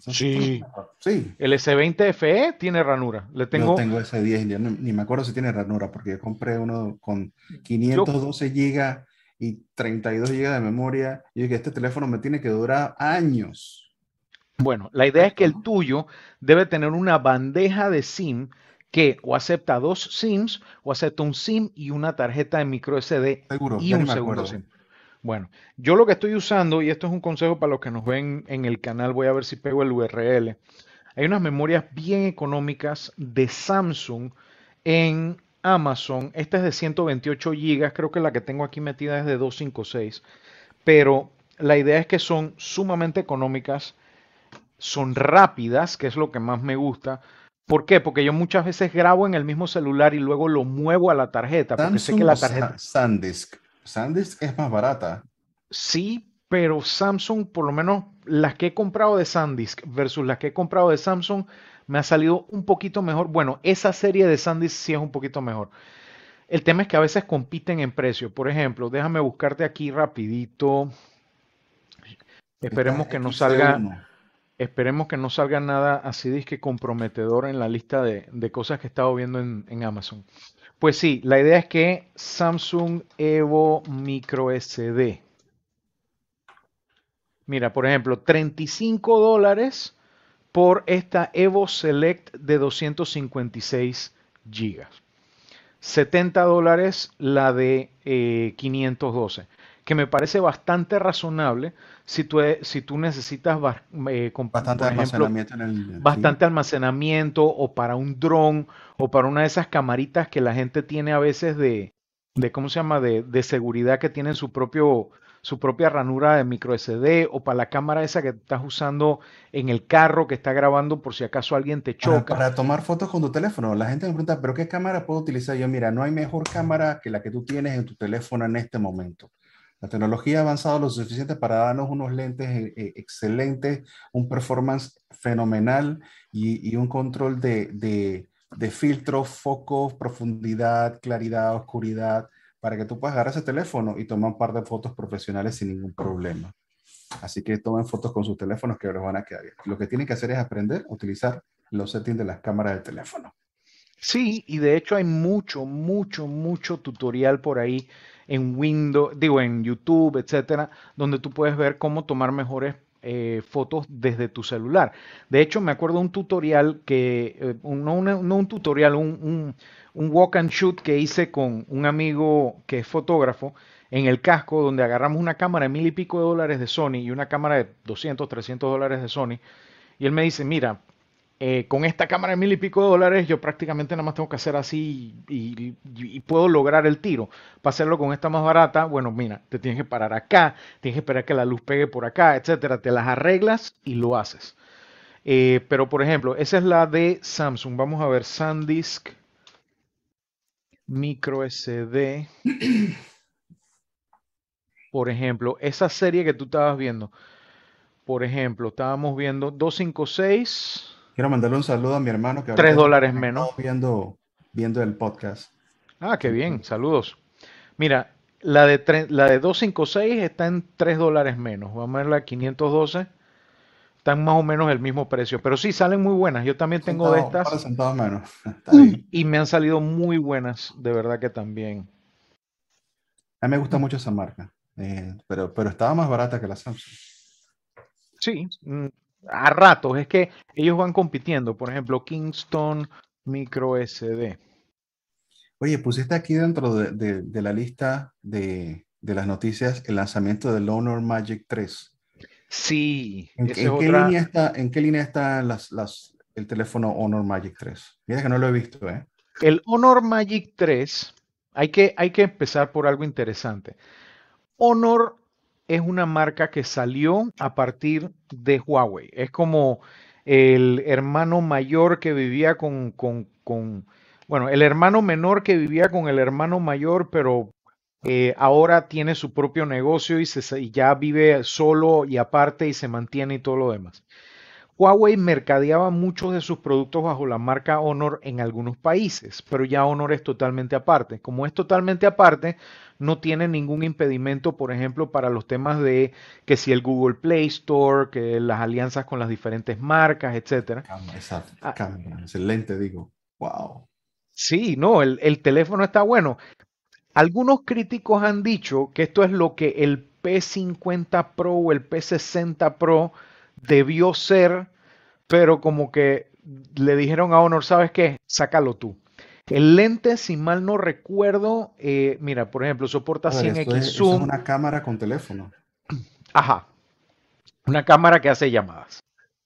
Sí. sí. El S20 FE tiene ranura. Le tengo... Yo tengo S10, ni me acuerdo si tiene ranura, porque yo compré uno con 512 GB y 32 GB de memoria. Y dije, este teléfono me tiene que durar años. Bueno, la idea es que el tuyo debe tener una bandeja de SIM que o acepta dos SIMs o acepta un SIM y una tarjeta de micro SD y un segundo SIM. Bueno, yo lo que estoy usando, y esto es un consejo para los que nos ven en el canal, voy a ver si pego el URL. Hay unas memorias bien económicas de Samsung en Amazon. Esta es de 128 GB, creo que la que tengo aquí metida es de 256. Pero la idea es que son sumamente económicas son rápidas, que es lo que más me gusta. ¿Por qué? Porque yo muchas veces grabo en el mismo celular y luego lo muevo a la tarjeta. Porque sé que la tarjeta. SanDisk. SanDisk es más barata. Sí, pero Samsung, por lo menos las que he comprado de SanDisk versus las que he comprado de Samsung, me ha salido un poquito mejor. Bueno, esa serie de SanDisk sí es un poquito mejor. El tema es que a veces compiten en precio. Por ejemplo, déjame buscarte aquí rapidito. Esperemos que no salga, esperemos que no salga nada así que comprometedor en la lista de, cosas que he estado viendo en, en, Amazon. Pues sí, la idea es que Samsung Evo Micro SD. Mira, por ejemplo, 35 dólares por esta Evo Select de 256 gigas. 70 dólares la de 512, eh, que me parece bastante razonable si tú, si tú necesitas eh, bastante, almacenamiento, bastante almacenamiento o para un dron o para una de esas camaritas que la gente tiene a veces de, de ¿cómo se llama? De, de seguridad que tienen su propio su propia ranura de micro SD o para la cámara esa que estás usando en el carro que está grabando por si acaso alguien te choca. Para, tomar fotos con tu teléfono. La gente me pregunta, ¿pero qué cámara puedo utilizar? Yo, mira, no hay mejor cámara que la que tú tienes en tu teléfono en este momento. La tecnología ha avanzado lo suficiente para darnos unos lentes eh, eh, excelentes, un performance fenomenal y, un control de, filtros, focos, profundidad, claridad, oscuridad para que tú puedas agarrar ese teléfono y tomar un par de fotos profesionales sin ningún problema. Así que tomen fotos con sus teléfonos que les van a quedar bien. Lo que tienen que hacer es aprender a utilizar los settings de las cámaras del teléfono. Sí, y de hecho hay mucho, mucho, mucho tutorial por ahí en Windows, digo, en YouTube, etcétera, donde tú puedes ver cómo tomar mejores eh, fotos desde tu celular. De hecho, me acuerdo un tutorial que, eh, no, un tutorial, un, un walk and shoot que hice con un amigo que es fotógrafo en el casco, donde agarramos una cámara de mil y pico de dólares de Sony y una cámara de 200, 300 dólares de Sony. Y él me dice, mira, eh, con esta cámara de mil y pico de dólares yo prácticamente nada más tengo que hacer así y, puedo lograr el tiro. Para hacerlo con esta más barata, bueno, mira, te tienes que parar acá, tienes que esperar que la luz pegue por acá, etcétera. Te las arreglas y lo haces. Eh, pero por ejemplo, esa es la de Samsung. Vamos a ver SanDisk micro SD. Por ejemplo, esa serie que tú estabas viendo. Por ejemplo, estábamos viendo 256. Quiero mandarle un saludo a mi hermano que 3 dólares menos. Viendo, viendo el podcast. Ah, qué bien, saludos. Mira, la de, la de 256 está en 3 dólares menos. Vamos a ver la 512 están más o menos el mismo precio. Pero sí, salen muy buenas. Yo también tengo de estas. menos. Y me han salido muy buenas, de verdad que también. A mí me gusta mucho esa marca, eh, pero, pero estaba más barata que la Samsung. Sí, mm, a ratos. Es que ellos van compitiendo. Por ejemplo, Kingston Micro SD. Oye, pusiste aquí dentro de, de la lista de, de, las noticias el lanzamiento del Honor Magic 3. Sí. ¿En, qué, línea está, ¿en qué línea está las, las, el teléfono Honor Magic 3? Mira que no lo he visto, ¿eh? El Honor Magic 3, hay que, hay que empezar por algo interesante. Honor es una marca que salió a partir de Huawei. Es como el hermano mayor que vivía con, con, bueno, el hermano menor que vivía con el hermano mayor, pero eh, ahora tiene su propio negocio y, ya vive solo y aparte y se mantiene y todo lo demás. Huawei mercadeaba muchos de sus productos bajo la marca Honor en algunos países, pero ya Honor es totalmente aparte. Como es totalmente aparte, no tiene ningún impedimento, por ejemplo, para los temas de que si el Google Play Store, que las alianzas con las diferentes marcas, etcétera. Exacto, ah. excelente, digo. Wow. Sí, no, el, el, teléfono está bueno. Algunos críticos han dicho que esto es lo que el P50 Pro o el P60 Pro debió ser, pero como que le dijeron a Honor, ¿sabes qué? Sácalo tú. El lente, si mal no recuerdo, eh, mira, por ejemplo, soporta 100x zoom. Es una cámara con teléfono. Ajá. Una cámara que hace llamadas.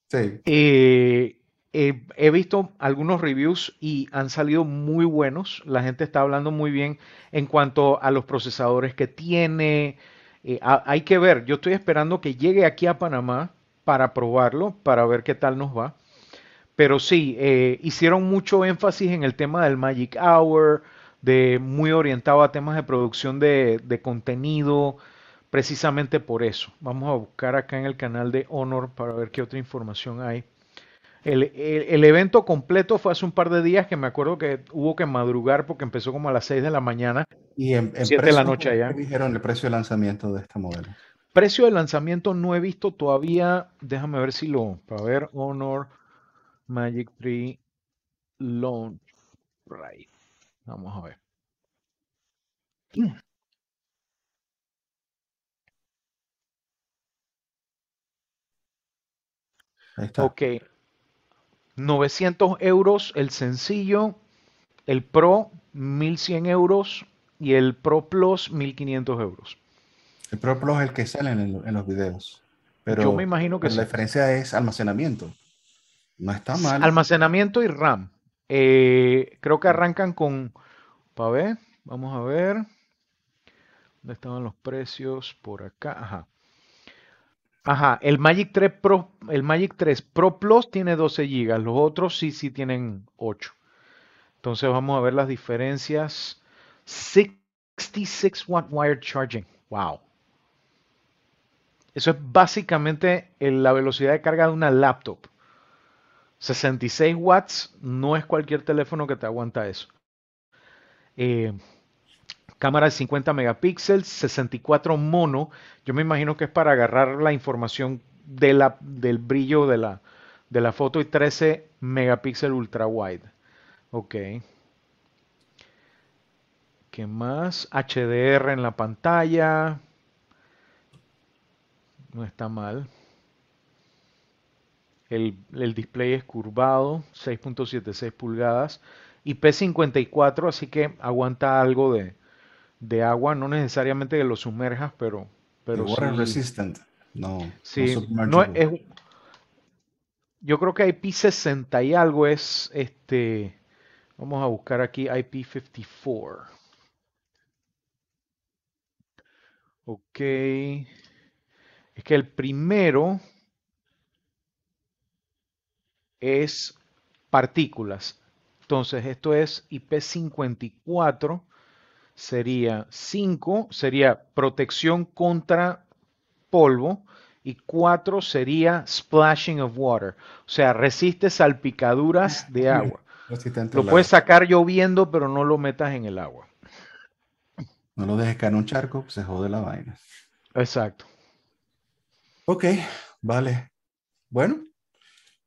Sí. Eh, he visto algunos reviews y han salido muy buenos. La gente está hablando muy bien en cuanto a los procesadores que tiene. Eh, hay que ver, yo estoy esperando que llegue aquí a Panamá para probarlo, para ver qué tal nos va. Pero sí, eh, hicieron mucho énfasis en el tema del Magic Hour, de muy orientado a temas de producción de, de contenido, precisamente por eso. Vamos a buscar acá en el canal de Honor para ver qué otra información hay. El, el- el evento completo fue hace un par de días que me acuerdo que hubo que madrugar porque empezó como a las 6 de la mañana, Y en, en 7 de la noche ¿qué allá. dijeron el precio de lanzamiento de este modelo? Precio de lanzamiento no he visto todavía. Déjame ver si lo. Para ver, Honor Magic 3 Launch Price. Vamos a ver. Ahí está. Ok, 900 euros el sencillo, el Pro 1100 euros y el Pro Plus 1500 euros. El Pro Plus es el que sale en, el- en los videos. Yo me Pero, imagino que pero la sí. diferencia es almacenamiento. No está mal. Almacenamiento y RAM. Eh, creo que arrancan con. Para ver, vamos a ver. ¿Dónde estaban los precios? Por acá. Ajá. Ajá, el Magic 3 Pro, el Magic 3 Pro Plus tiene 12 GB, los otros sí, sí tienen 8. Entonces vamos a ver las diferencias. 66 watt wired charging. Wow. Eso es básicamente la velocidad de carga de una laptop. 66 watts no es cualquier teléfono que te aguanta eso. Eh, cámara de 50 megapíxeles, 64 mono. Yo me imagino que es para agarrar la información de la, del brillo de la, de la foto y 13 megapíxeles ultra wide. Ok. ¿Qué más? HDR en la pantalla. No está mal. El, el display es curvado, 6.76 pulgadas. IP54, así que aguanta algo de, de agua. No necesariamente que lo sumerjas, pero, pero water sí. resistant. No, no Sí, no submergible. es, yo creo que IP60 y algo es este. Vamos a buscar aquí IP54. Ok. Es que el primero es partículas. Entonces, esto es IP54. Sería 5, sería protección contra polvo. Y 4 sería splashing of water. O sea, resiste salpicaduras de agua. Lo puedes sacar lloviendo, pero no lo metas en el agua. No lo dejes caer en un charco, se jode la vaina. Exacto. Ok, vale. Bueno,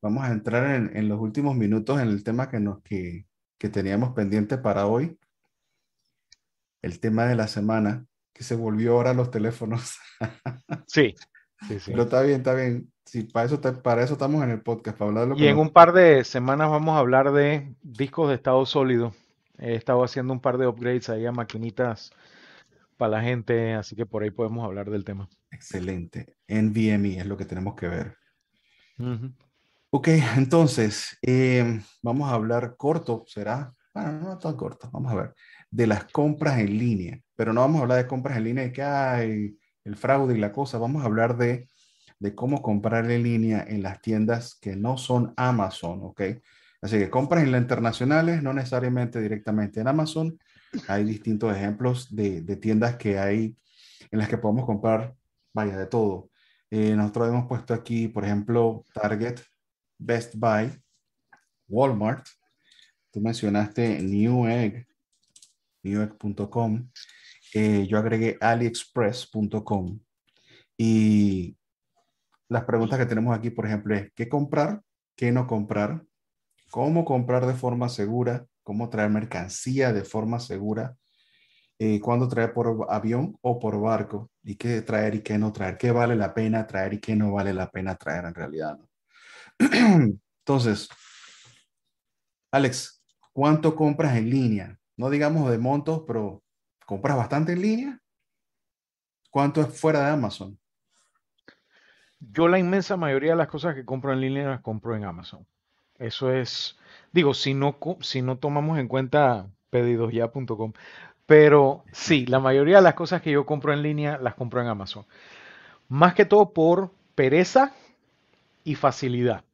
vamos a entrar en, en los últimos minutos en el tema que, nos, que, que teníamos pendiente para hoy. El tema de la semana, que se volvió ahora los teléfonos. Sí, sí, sí. Pero está bien, está bien. Sí, para eso, para eso estamos en el podcast, para hablar de lo Y en nos... un par de semanas vamos a hablar de discos de estado sólido. He estado haciendo un par de upgrades ahí a maquinitas para la gente, así que por ahí podemos hablar del tema. Excelente. NVMe es lo que tenemos que ver. Ujú. Ok, entonces, eh, vamos a hablar corto, ¿será? Bueno, no tan corto, vamos a ver, de las compras en línea, pero no vamos a hablar de compras en línea de que hay el fraude y la cosa, vamos a hablar de, de cómo comprar en línea en las tiendas que no son Amazon, ¿ok? Así que compras en las internacionales, no necesariamente directamente en Amazon, hay distintos ejemplos de, de tiendas que hay en las que podemos comprar, vaya, de todo. Eh, nosotros hemos puesto aquí, por ejemplo, Target, Best Buy, Walmart. Tú mencionaste Newegg, newegg.com. Eh, yo agregué aliexpress.com. Y las preguntas que tenemos aquí, por ejemplo, es ¿qué comprar? ¿Qué no comprar? ¿Cómo comprar de forma segura? ¿Cómo traer mercancía de forma segura? Eh, ¿Cuándo traer por avión o por barco? ¿Y qué traer y qué no traer? ¿Qué vale la pena traer y qué no vale la pena traer en realidad? Entonces, Alex, ¿cuánto compras en línea? No digamos de montos, pero ¿compras bastante en línea? ¿Cuánto es fuera de Amazon? Yo la inmensa mayoría de las cosas que compro en línea las compro en Amazon. Eso es, digo, si no, si no tomamos en cuenta pedidosya.com. Pero sí, la mayoría de las cosas que yo compro en línea las compro en Amazon. Más que todo por pereza y facilidad.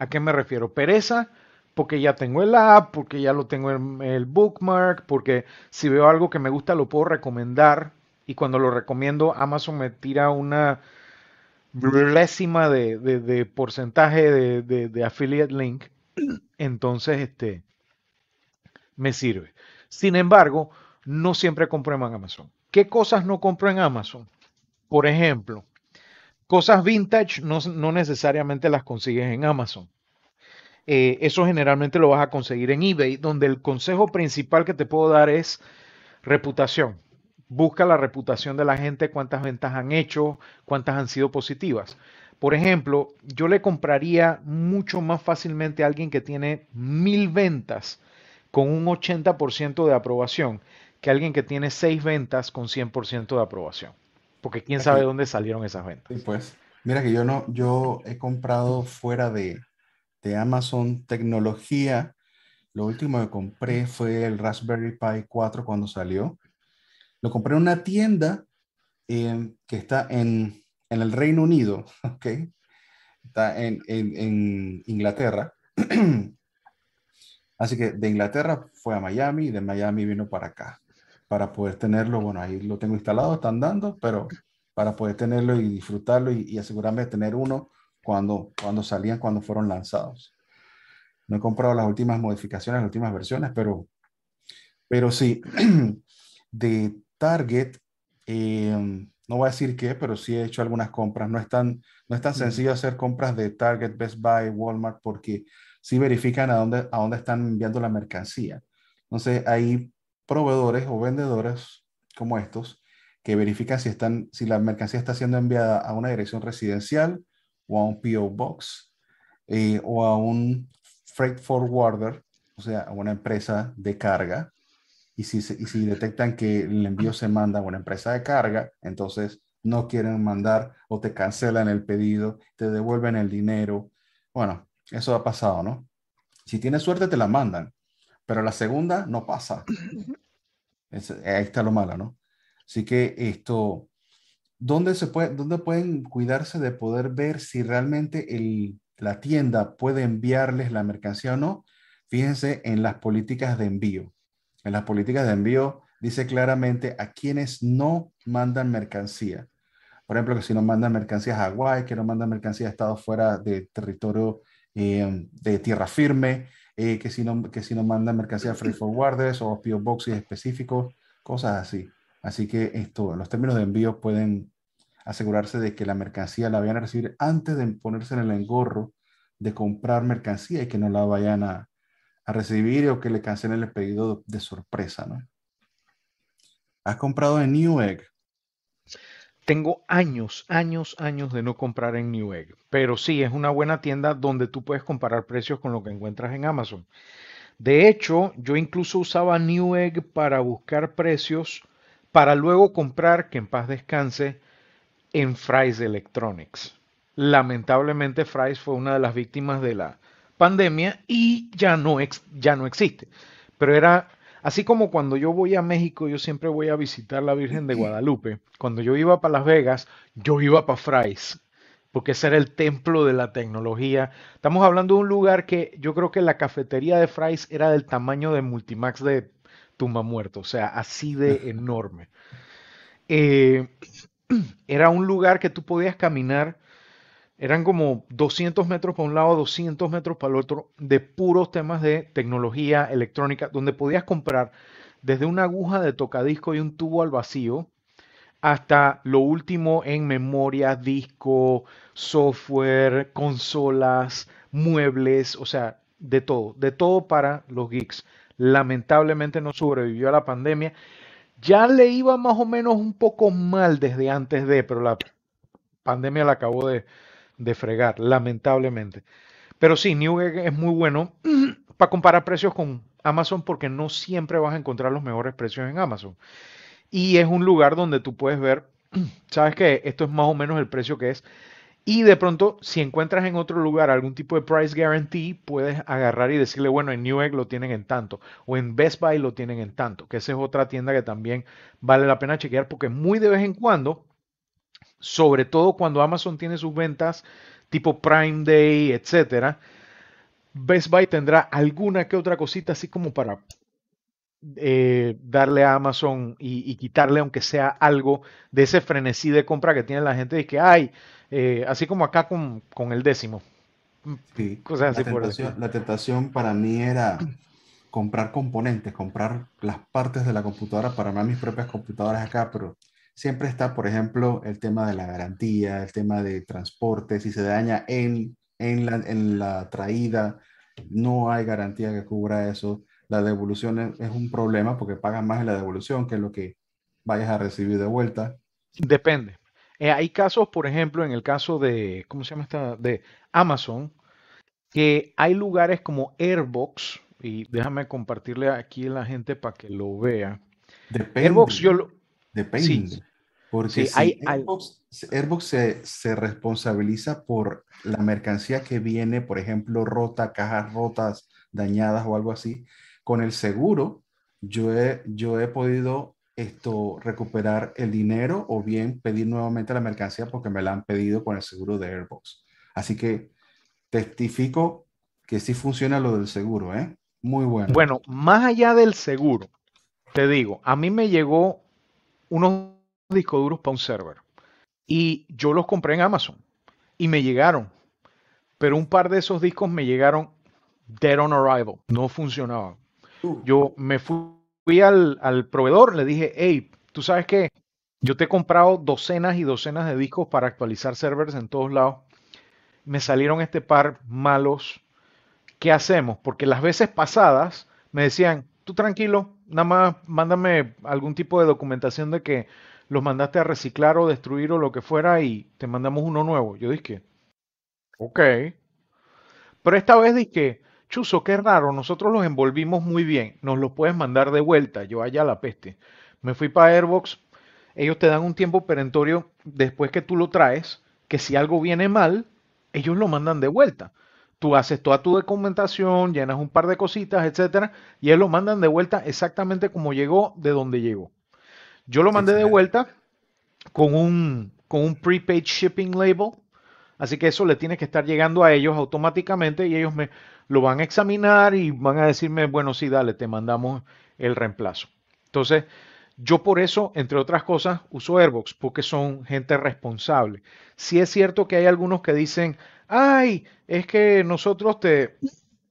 ¿A qué me refiero? Pereza, porque ya tengo el app, porque ya lo tengo en el bookmark, porque si veo algo que me gusta lo puedo recomendar y cuando lo recomiendo Amazon me tira una milésima de, porcentaje de, de- de affiliate link, entonces este, me sirve. Sin embargo, no siempre compro en Amazon. ¿Qué cosas no compro en Amazon? Por ejemplo, cosas vintage no, necesariamente las consigues en Amazon. Eh, eso generalmente lo vas a conseguir en eBay, donde el consejo principal que te puedo dar es reputación. Busca la reputación de la gente, cuántas ventas han hecho, cuántas han sido positivas. Por ejemplo, yo le compraría mucho más fácilmente a alguien que tiene mil ventas con un 80% de aprobación que alguien que tiene seis ventas con 100% de aprobación. Porque quién sabe dónde salieron esas sí, ventas. pues. Mira que yo no, yo he comprado fuera de, de Amazon tecnología. Lo último que compré fue el Raspberry Pi 4 cuando salió. Lo compré en una tienda eh, que está en, en el Reino Unido, ¿ok? Está en, en, en Inglaterra. Así que de Inglaterra fue a Miami y de Miami vino para acá para poder tenerlo. Bueno, ahí lo tengo instalado, está andando, pero para poder tenerlo y disfrutarlo y, y asegurarme de tener uno cuando, cuando salían, cuando fueron lanzados. No he comprado las últimas modificaciones, las últimas versiones, pero, pero sí, de Target, eh, no voy a decir qué, pero sí he hecho algunas compras. No es tan, no es tan sencillo hacer compras de Target, Best Buy, Walmart, porque sí verifican a dónde, a dónde están enviando la mercancía. Entonces, hay proveedores o vendedores como estos que verifican si, están, si la mercancía está siendo enviada a una dirección residencial o a un PO Box eh, o a un freight forwarder, o sea, a una empresa de carga. Y si, y si detectan que el envío se manda a una empresa de carga, entonces no quieren mandar o te cancelan el pedido, te devuelven el dinero. Bueno, eso ha pasado, ¿no? Si tienes suerte, te la mandan, pero la segunda no pasa. Es- ahí está lo malo, ¿no? Así que esto, ¿dónde se puede, dónde pueden cuidarse de poder ver si realmente el, la tienda puede enviarles la mercancía o no? Fíjense en las políticas de envío. En las políticas de envío dice claramente a quienes no mandan mercancía. Por ejemplo, que si no mandan mercancías a Hawái, que no mandan mercancía a estados fuera de territorio eh, de tierra firme, eh, que, si no, que si no mandan mercancía a freight forwarders o PO boxes específicos, cosas así. Así que esto, los términos de envío pueden asegurarse de que la mercancía la vayan a recibir antes de ponerse en el engorro de comprar mercancía y que no la vayan a, a recibir o que le cancelen el pedido de sorpresa, ¿no? ¿Has comprado en Newegg? Tengo años, años, años de no comprar en Newegg, pero sí es una buena tienda donde tú puedes comparar precios con lo que encuentras en Amazon. De hecho, yo incluso usaba Newegg para buscar precios para luego comprar, que en paz descanse, en Fry's Electronics. Lamentablemente, Fry's fue una de las víctimas de la pandemia y ya no, ex- ya no existe. Pero era así como cuando yo voy a México, yo siempre voy a visitar la Virgen de Guadalupe. Cuando yo iba para Las Vegas, yo iba para Fry's, porque ese era el templo de la tecnología. Estamos hablando de un lugar que yo creo que la cafetería de Fry's era del tamaño de Multimax de Tumba Muerto, o sea, así de enorme. Eh, era un lugar que tú podías caminar, eran como 200 metros para un lado, 200 metros para el otro, de puros temas de tecnología electrónica, donde podías comprar desde una aguja de tocadisco y un tubo al vacío, hasta lo último en memoria, disco, software, consolas, muebles, o sea, de todo, de todo para los geeks. Lamentablemente no sobrevivió a la pandemia. Ya le iba más o menos un poco mal desde antes de, pero la pandemia la acabó de, de fregar, lamentablemente. Pero sí, Newegg es muy bueno para comparar precios con Amazon porque no siempre vas a encontrar los mejores precios en Amazon. Y es un lugar donde tú puedes ver, sabes que esto es más o menos el precio que es. Y de pronto, si encuentras en otro lugar algún tipo de price guarantee, puedes agarrar y decirle, bueno, en Newegg lo tienen en tanto, o en Best Buy lo tienen en tanto, que esa es otra tienda que también vale la pena chequear porque muy de vez en cuando, sobre todo cuando Amazon tiene sus ventas tipo Prime Day, etcétera, Best Buy tendrá alguna que otra cosita así como para eh, darle a Amazon y, quitarle, aunque sea algo, de ese frenesí de compra que tiene la gente y que hay, eh, así como acá con, con el décimo. Sí, la, tentación, la tentación para mí era comprar componentes, comprar las partes de la computadora. Para armar mis propias computadoras acá, pero siempre está, por ejemplo, el tema de la garantía, el tema de transporte, si se daña en, en, la, en la traída, no hay garantía que cubra eso. La devolución es, un problema porque pagas más en la devolución que lo que vayas a recibir de vuelta. Depende. Eh, hay casos, por ejemplo, en el caso de, ¿cómo se llama esta? De Amazon, que hay lugares como Airbox, y déjame compartirle aquí a la gente para que lo vea. Depende. Airbox yo lo... Depende. Porque si Airbox, se, se, responsabiliza por la mercancía que viene, por ejemplo, rota, cajas rotas, dañadas o algo así, con el seguro, yo he, yo he podido esto, recuperar el dinero o bien pedir nuevamente la mercancía porque me la han pedido con el seguro de Airbox. Así que testifico que sí funciona lo del seguro, ¿eh? Muy bueno. Bueno, más allá del seguro, te digo, a mí me llegó unos discos duros para un server y yo los compré en Amazon y me llegaron, pero un par de esos discos me llegaron dead on arrival, no funcionaban. Uh. Yo me fui al, al, proveedor, le dije, hey, tú sabes que yo te he comprado docenas y docenas de discos para actualizar servers en todos lados. Me salieron este par malos ¿qué hacemos? Porque las veces pasadas me decían, tú tranquilo, nada más mándame algún tipo de documentación de que los mandaste a reciclar o destruir o lo que fuera y te mandamos uno nuevo. Yo dije, ok. Pero esta vez dije, Chuzo, qué raro, nosotros los envolvimos muy bien, nos los puedes mandar de vuelta, yo allá la peste. Me fui para Airbox, ellos te dan un tiempo perentorio después que tú lo traes, que si algo viene mal, ellos lo mandan de vuelta tú haces toda tu documentación, llenas un par de cositas, etcétera, y ellos lo mandan de vuelta exactamente como llegó, de donde llegó. Yo lo mandé de vuelta con un, con un prepaid shipping label, así que eso le tiene que estar llegando a ellos automáticamente y ellos me lo van a examinar y van a decirme, bueno, sí, dale, te mandamos el reemplazo. Entonces, yo por eso, entre otras cosas, uso Airbox, porque son gente responsable. Sí es cierto que hay algunos que dicen, ay, es que nosotros te,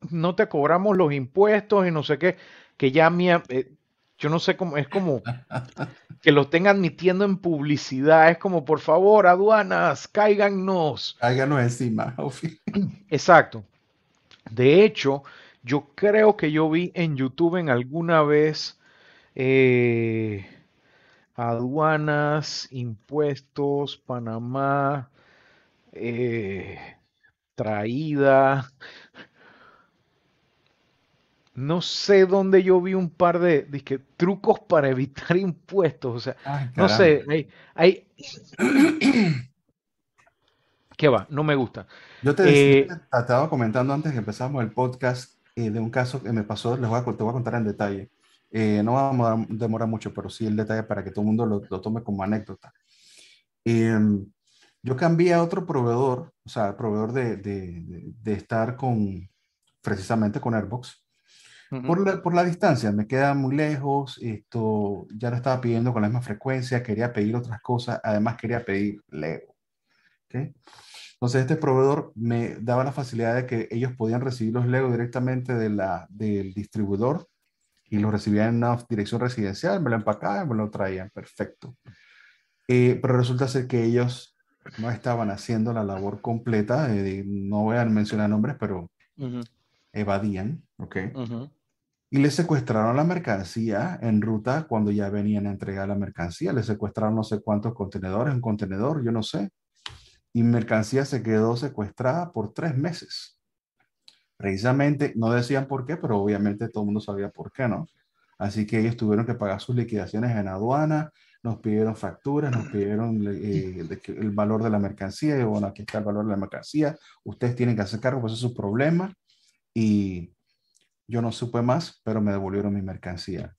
no te cobramos los impuestos y no sé qué, que ya mía, eh, yo no sé cómo, es como que lo estén admitiendo en publicidad, es como, por favor, aduanas, cáiganos. Cáiganos encima. Exacto. De hecho, yo creo que yo vi en YouTube en alguna vez eh, aduanas, impuestos, Panamá, eh, traída. No sé dónde yo vi un par de, trucos para evitar impuestos. O sea, no sé, hay, ¿Qué va? No me gusta. Yo te, eh, estaba comentando antes que empezamos el podcast eh, de un caso que me pasó, les voy a, te voy a contar en detalle. Eh, no va a demorar mucho, pero sí el detalle para que todo el mundo lo, lo tome como anécdota. Em, yo cambié a otro proveedor, o sea, proveedor de, de, de, estar con, precisamente con Airbox, por, la, por, la, distancia. Me queda muy lejos, esto ya lo estaba pidiendo con la misma frecuencia, quería pedir otras cosas, además quería pedir Lego. ¿okay? Entonces, este proveedor me daba la facilidad de que ellos podían recibir los Lego directamente de la, del distribuidor y lo recibían en una dirección residencial, me lo empacaban, me lo traían, perfecto. Eh, pero resulta ser que ellos no estaban haciendo la labor completa, eh, no voy a mencionar nombres, pero evadían, ¿ok? Y le secuestraron la mercancía en ruta cuando ya venían a entregar la mercancía. Le secuestraron no sé cuántos contenedores, un contenedor, yo no sé. Y mercancía se quedó secuestrada por tres meses. Precisamente, no decían por qué, pero obviamente todo el mundo sabía por qué, ¿no? Así que ellos tuvieron que pagar sus liquidaciones en aduana, nos pidieron facturas, nos pidieron eh, el valor de la mercancía, y bueno, aquí está el valor de la mercancía, ustedes tienen que hacer cargo, pues es su problema, y yo no supe más, pero me devolvieron mi mercancía.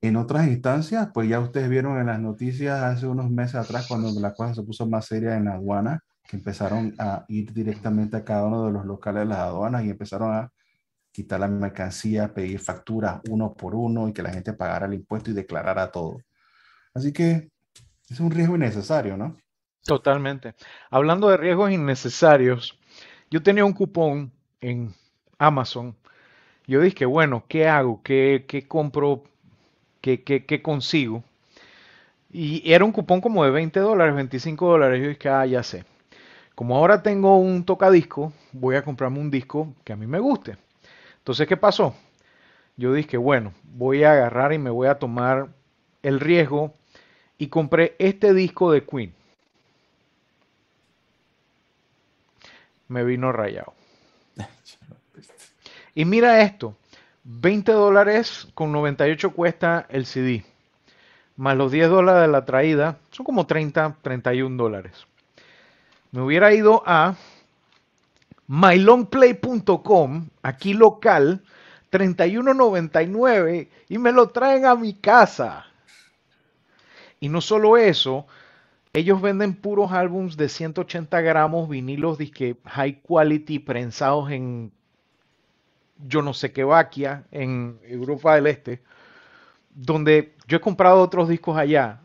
En otras instancias, pues ya ustedes vieron en las noticias hace unos meses atrás, cuando la cosa se puso más seria en la aduana, que empezaron a ir directamente a cada uno de los locales de las aduanas y empezaron a quitar la mercancía, pedir facturas uno por uno y que la gente pagara el impuesto y declarara todo. Así que es un riesgo innecesario, ¿no? Totalmente. Hablando de riesgos innecesarios, yo tenía un cupón en Amazon. Yo dije, bueno, ¿qué hago? ¿Qué, qué compro? ¿Qué, qué, qué consigo? Y era un cupón como de 20 dólares, 25 dólares. Yo dije, ah, ya sé. Como ahora tengo un tocadisco, voy a comprarme un disco que a mí me guste. Entonces, ¿qué pasó? Yo dije, bueno, voy a agarrar y me voy a tomar el riesgo y compré este disco de Queen. Me vino rayado. Y mira esto, 20 dólares con 98 cuesta el CD, más los 10 dólares de la traída, son como 30, 31 dólares. Me hubiera ido a mylongplay.com, aquí local, 31.99 y me lo traen a mi casa. Y no solo eso, ellos venden puros álbums de 180 gramos, vinilos disque high quality, prensados en yo no sé qué vaquia, en Europa del Este, donde yo he comprado otros discos allá,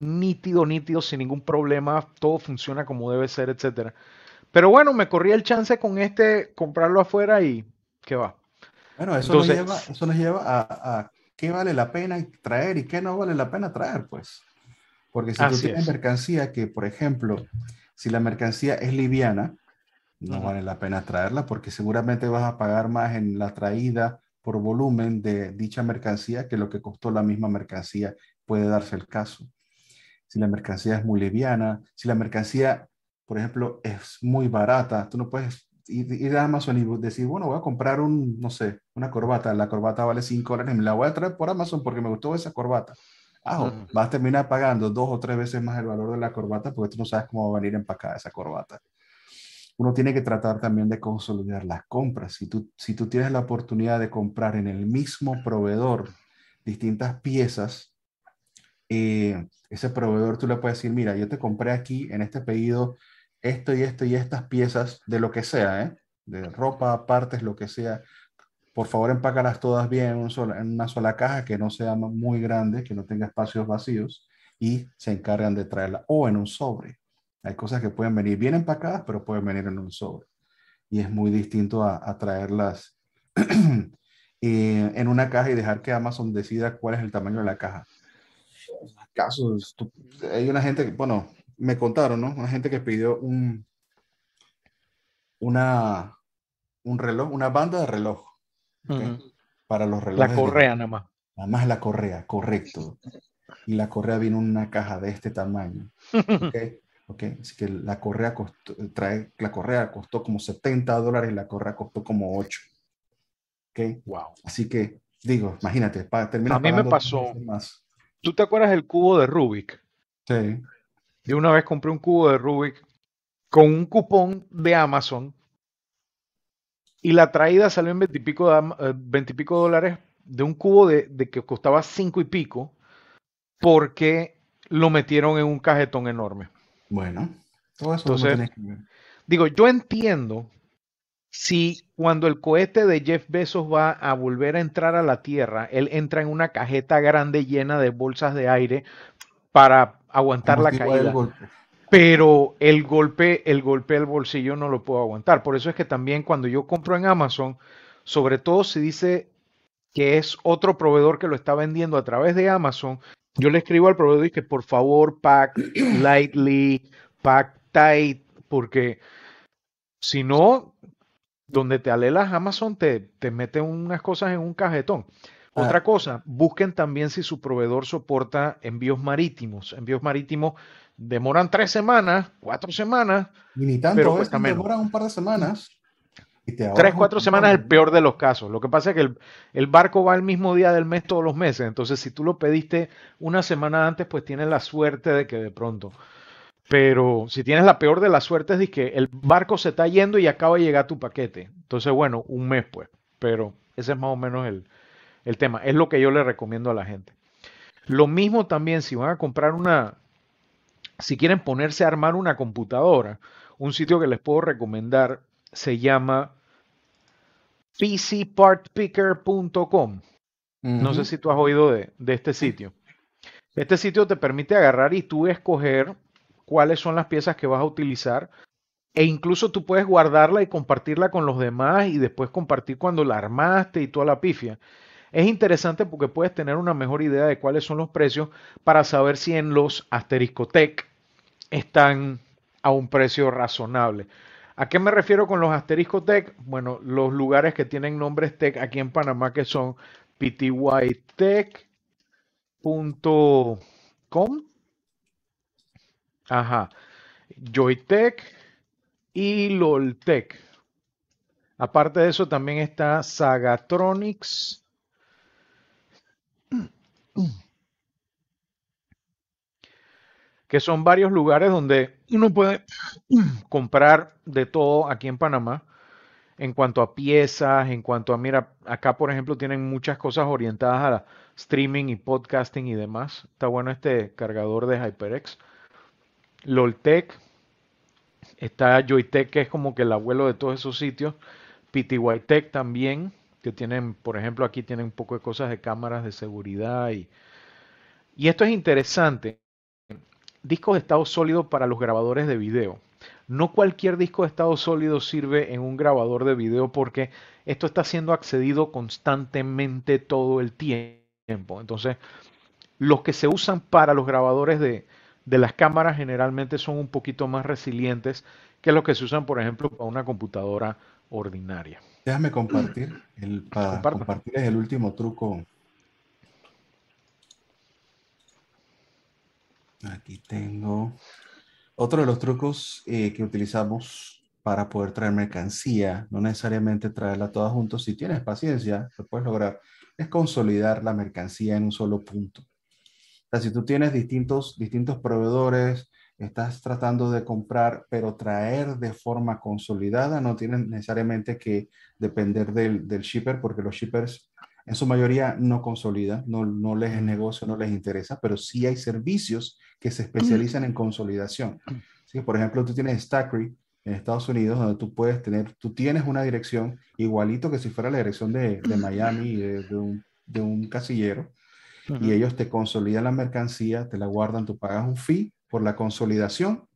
nítido, nítido, sin ningún problema, todo funciona como debe ser, etcétera. Pero bueno, me corrí el chance con este, comprarlo afuera y ¿qué va? Bueno, eso, nos, lleva, eso nos lleva a qué vale la pena traer y qué no vale la pena traer, pues. Porque si tú tienes mercancía que, por ejemplo, si la mercancía es liviana, no vale la pena traerla porque seguramente vas a pagar más en la traída por volumen de dicha mercancía que lo que costó la misma mercancía. Puede darse el caso. Si la mercancía es muy liviana, si la mercancía, por ejemplo, es muy barata, tú no puedes ir, a Amazon y decir, bueno, voy a comprar un, no sé, una corbata, la corbata vale 5 dólares, me la voy a traer por Amazon porque me gustó esa corbata. Ah, vas a terminar pagando dos o tres veces más el valor de la corbata porque tú no sabes cómo va a venir empacada esa corbata. Uno tiene que tratar también de consolidar las compras. Si tú, si tú tienes la oportunidad de comprar en el mismo proveedor distintas piezas, eh, ese proveedor tú le puedes decir, mira, yo te compré aquí en este pedido esto y esto y estas piezas de lo que sea, ¿eh? de ropa, partes, lo que sea. Por favor, empácalas todas bien en, una sola caja que no sea muy grande, que no tenga espacios vacíos y se encargan de traerla o en un sobre. Hay cosas que pueden venir bien empacadas, pero pueden venir en un sobre. Y es muy distinto a, traerlas eh, en una caja y dejar que Amazon decida cuál es el tamaño de la caja. Casos, hay una gente que, bueno, me contaron, ¿no? Una gente que pidió un, una, un reloj, una banda de reloj. Para los relojes. La correa nada más. Nada más la correa, correcto. Y la correa vino en una caja de este tamaño. ¿Ok? Así que la correa costó, trae, la correa costó como 70 dólares y la correa costó como 8. ¿Ok? Wow. Así que, digo, imagínate, para terminar. A mí me pasó. Más. ¿Tú te acuerdas del cubo de Rubik? Sí. Yo una vez compré un cubo de Rubik con un cupón de Amazon y la traída salió en veintipico, eh, dólares de un cubo de, que costaba cinco y pico porque lo metieron en un cajetón enorme. Bueno, todo eso Entonces, Digo, yo entiendo si cuando el cohete de Jeff Bezos va a volver a entrar a la Tierra, él entra en una cajeta grande llena de bolsas de aire para aguantar la caída. Pero el golpe, el golpe al bolsillo no lo puedo aguantar. Por eso es que también cuando yo compro en Amazon, sobre todo si dice que es otro proveedor que lo está vendiendo a través de Amazon, yo le escribo al proveedor y que por favor pack lightly, pack tight, porque si no, donde te alelas Amazon te, te mete unas cosas en un cajetón. Ah. Otra cosa, busquen también si su proveedor soporta envíos marítimos. Envíos marítimos demoran tres semanas, cuatro semanas. Y ni tanto, pero cuesta demoran un par de semanas. Tres, cuatro semanas es el peor de los casos. Lo que pasa es que el, barco va el mismo día del mes todos los meses. Entonces, si tú lo pediste una semana antes, pues tienes la suerte de que de pronto. Pero si tienes la peor de las suertes es que el barco se está yendo y acaba de llegar tu paquete. Entonces, bueno, un mes pues. Pero ese es más o menos el, el tema. Es lo que yo le recomiendo a la gente. Lo mismo también si van a comprar una, si quieren ponerse a armar una computadora, un sitio que les puedo recomendar se llama pcpartpicker.com. No sé si tú has oído de, de este sitio. Este sitio te permite agarrar y tú escoger cuáles son las piezas que vas a utilizar e incluso tú puedes guardarla y compartirla con los demás y después compartir cuando la armaste y toda la pifia. Es interesante porque puedes tener una mejor idea de cuáles son los precios para saber si en los asteriscotec están a un precio razonable. ¿A qué me refiero con los asteriscotec? Bueno, los lugares que tienen nombres tech aquí en Panamá que son ptytech.com, ajá, Joytech y Loltech. Aparte de eso también está Sagatronics que son varios lugares donde uno puede comprar de todo aquí en Panamá en cuanto a piezas, en cuanto a, mira, acá por ejemplo tienen muchas cosas orientadas a streaming y podcasting y demás. Está bueno este cargador de HyperX. Loltech, está Joytech que es como que el abuelo de todos esos sitios. PTYTech también, que tienen, por ejemplo, aquí tienen un poco de cosas de cámaras de seguridad y, y esto es interesante. Discos de estado sólido para los grabadores de video. No cualquier disco de estado sólido sirve en un grabador de video porque esto está siendo accedido constantemente todo el tiempo. Entonces, los que se usan para los grabadores de, de las cámaras generalmente son un poquito más resilientes que los que se usan, por ejemplo, para una computadora ordinaria. Déjame compartir. El, para compartir es el último truco. Aquí tengo otro de los trucos eh, que utilizamos para poder traer mercancía, no necesariamente traerla toda juntos. Si tienes paciencia, lo puedes lograr. Es consolidar la mercancía en un solo punto. O sea, si tú tienes distintos, distintos proveedores, estás tratando de comprar, pero traer de forma consolidada, no tienes necesariamente que depender del, del shipper, porque los shippers en su mayoría no consolidan, no, no les es negocio, no les interesa, pero sí hay servicios que se especializan en consolidación. ¿Sí? Por ejemplo, tú tienes Stackry en Estados Unidos, donde tú puedes tener, tú tienes una dirección igualito que si fuera la dirección de, de Miami, de, de, un, de, un, casillero, y ellos te consolidan la mercancía, te la guardan, tú pagas un fee por la consolidación,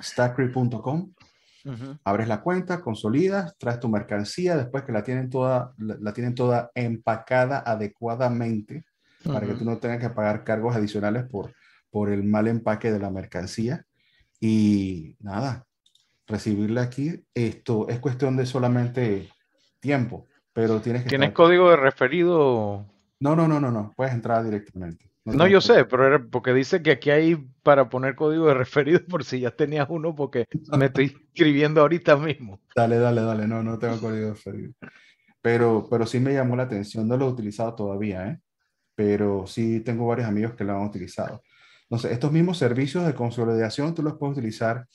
stackry.com. Abres la cuenta, consolidas, traes tu mercancía, después que la tienen toda, la, tienen toda empacada adecuadamente para que tú no tengas que pagar cargos adicionales por, por el mal empaque de la mercancía. Y nada, recibirla aquí, esto es cuestión de solamente tiempo, pero tienes que... ¿Tienes código de referido? No, no, no, no, no, puedes entrar directamente. No, yo sé, pero era porque dice que aquí hay para poner código de referido por si ya tenías uno, porque me estoy escribiendo ahorita mismo. Dale, dale, dale, no, no tengo código de referido. Pero, pero sí me llamó la atención, no lo he utilizado todavía, ¿eh? pero sí tengo varios amigos que lo han utilizado. Entonces, estos mismos servicios de consolidación tú los puedes utilizar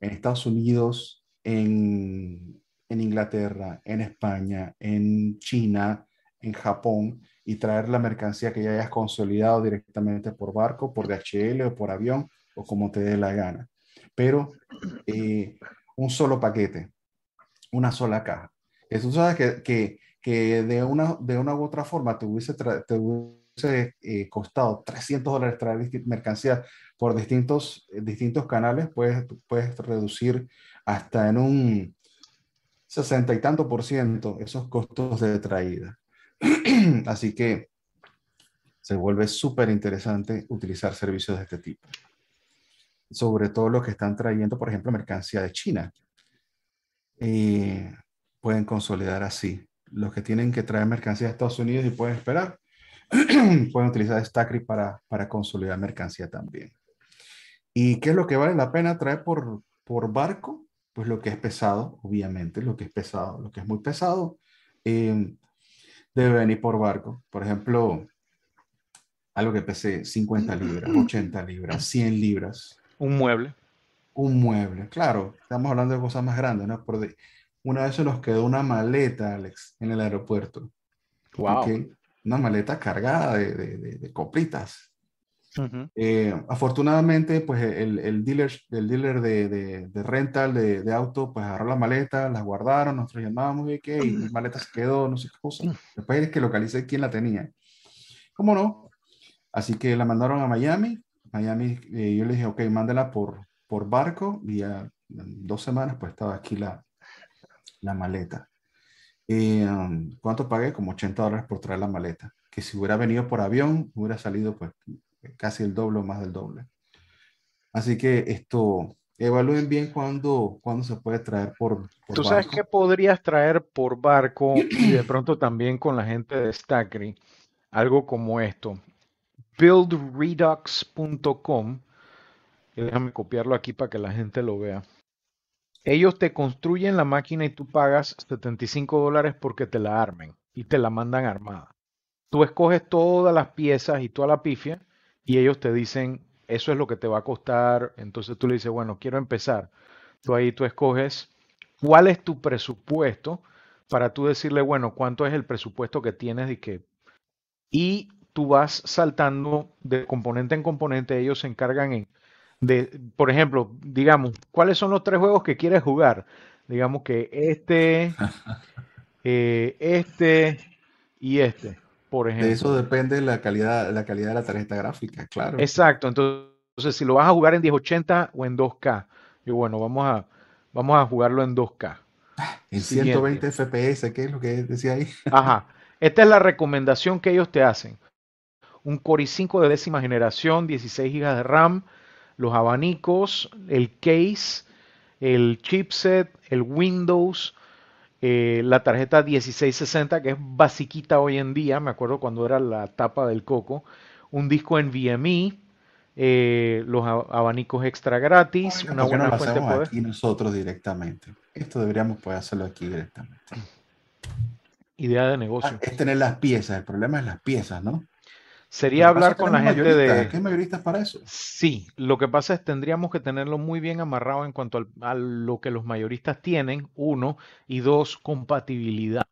en Estados Unidos, en, en Inglaterra, en España, en China, en Japón y traer la mercancía que ya hayas consolidado directamente por barco, por DHL o por avión o como te dé la gana. Pero eh, un solo paquete, una sola caja. Eso sabes que, que, que, de, una, de una u otra forma te hubiese, te hubiese eh, costado 300 dólares traer mercancía por distintos, distintos canales, puedes, puedes reducir hasta en un 60 y tanto por ciento esos costos de traída. Así que se vuelve súper interesante utilizar servicios de este tipo. Sobre todo los que están trayendo, por ejemplo, mercancía de China. pueden consolidar así. Los que tienen que traer mercancía de Estados Unidos y pueden esperar, pueden utilizar Stackry para, para consolidar mercancía también. ¿Y qué es lo que vale la pena traer por, por barco? Pues lo que es pesado, obviamente, lo que es pesado, lo que es muy pesado. Eh, debe venir por barco. Por ejemplo, algo que pese 50 libras, 80 libras, 100 libras. Un mueble. Un mueble, claro. Estamos hablando de cosas más grandes, ¿no? Por Una vez se nos quedó una maleta, Alex, en el aeropuerto. Wow. Una maleta cargada de, de, de, copritas. Eh, afortunadamente, pues el, el, dealer, el dealer de, de, de rental de, de, auto, pues agarró la maleta, las guardaron, nosotros llamábamos y que y la maleta se quedó, no sé qué cosa. Después es que localicé quién la tenía. ¿Cómo no? Así que la mandaron a Miami. Miami, eh, yo le dije, ok, mándela por, por barco y a dos semanas pues estaba aquí la, la maleta. Eh, ¿Cuánto pagué? Como 80 dólares por traer la maleta. Que si hubiera venido por avión, hubiera salido pues casi el doble o más del doble. Así que esto, evalúen bien cuándo, cuándo se puede traer por, por Tú sabes que podrías traer por barco y de pronto también con la gente de Stackry algo como esto. Buildredux.com. Déjame copiarlo aquí para que la gente lo vea. Ellos te construyen la máquina y tú pagas 75 dólares porque te la armen y te la mandan armada. Tú escoges todas las piezas y toda la pifia y ellos te dicen, eso es lo que te va a costar. Entonces tú le dices, bueno, quiero empezar. Tú ahí tú escoges cuál es tu presupuesto para tú decirle, bueno, cuánto es el presupuesto que tienes y que... Y tú vas saltando de componente en componente, ellos se encargan en, de, por ejemplo, digamos, ¿cuáles son los tres juegos que quieres jugar? Digamos que este, eh, este y este por ejemplo. De eso depende la calidad, la calidad de la tarjeta gráfica, claro. Exacto, entonces si lo vas a jugar en 1080 o en 2K, y bueno, vamos a, vamos a jugarlo en 2K. En 120 FPS, ¿qué es lo que decía ahí? Ajá, esta es la recomendación que ellos te hacen. Un Core i5 de décima generación, 16 GB de RAM, los abanicos, el case, el chipset, el Windows, eh, la tarjeta 1660, que es basiquita hoy en día, me acuerdo cuando era la tapa del coco, un disco en VME, eh, los abanicos extra gratis, una buena fuente de poder. Aquí nosotros directamente. Esto deberíamos poder hacerlo aquí directamente. Idea de negocio. Ah, es tener las piezas, el problema es las piezas, ¿no? Sería hablar con la gente de... ¿Qué mayoristas para eso? Sí, lo que pasa es tendríamos que tenerlo muy bien amarrado en cuanto a lo que los mayoristas tienen, uno, y dos, compatibilidad.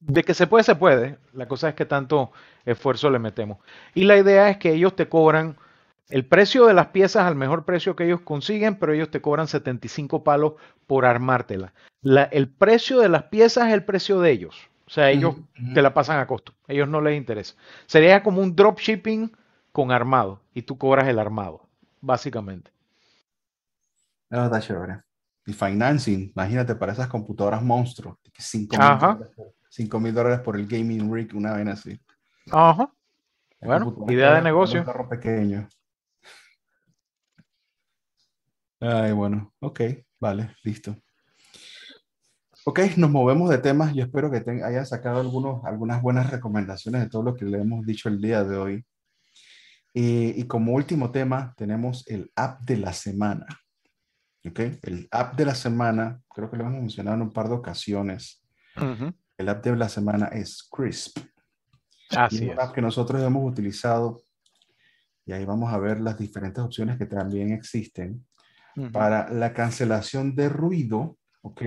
De que se puede, se puede. La cosa es que tanto esfuerzo le metemos. Y la idea es que ellos te cobran el precio de las piezas al mejor precio que ellos consiguen, pero ellos te cobran 75 palos por armártela. el precio de las piezas es el precio de ellos. O sea, ellos te la pasan a costo. A ellos no les interesa. Sería como un dropshipping con armado y tú cobras el armado, básicamente. No, está chévere. Y financing, imagínate para esas computadoras monstruos. 5 mil dólares por el gaming rig, una vez así. Ajá. bueno, idea de negocio. Un carro pequeño. Ay, bueno, ok, vale, listo. Ok, nos movemos de temas. Yo espero que hayan sacado algunos, algunas buenas recomendaciones de todo lo que le hemos dicho el día de hoy. Y, como último tema, tenemos el app de la semana. Ok, el app de la semana, creo que lo hemos mencionado en un par de ocasiones. El app de la semana es Crisp. Así es. Un app que nosotros hemos utilizado. Y ahí vamos a ver las diferentes opciones que también existen para la cancelación de ruido. Ok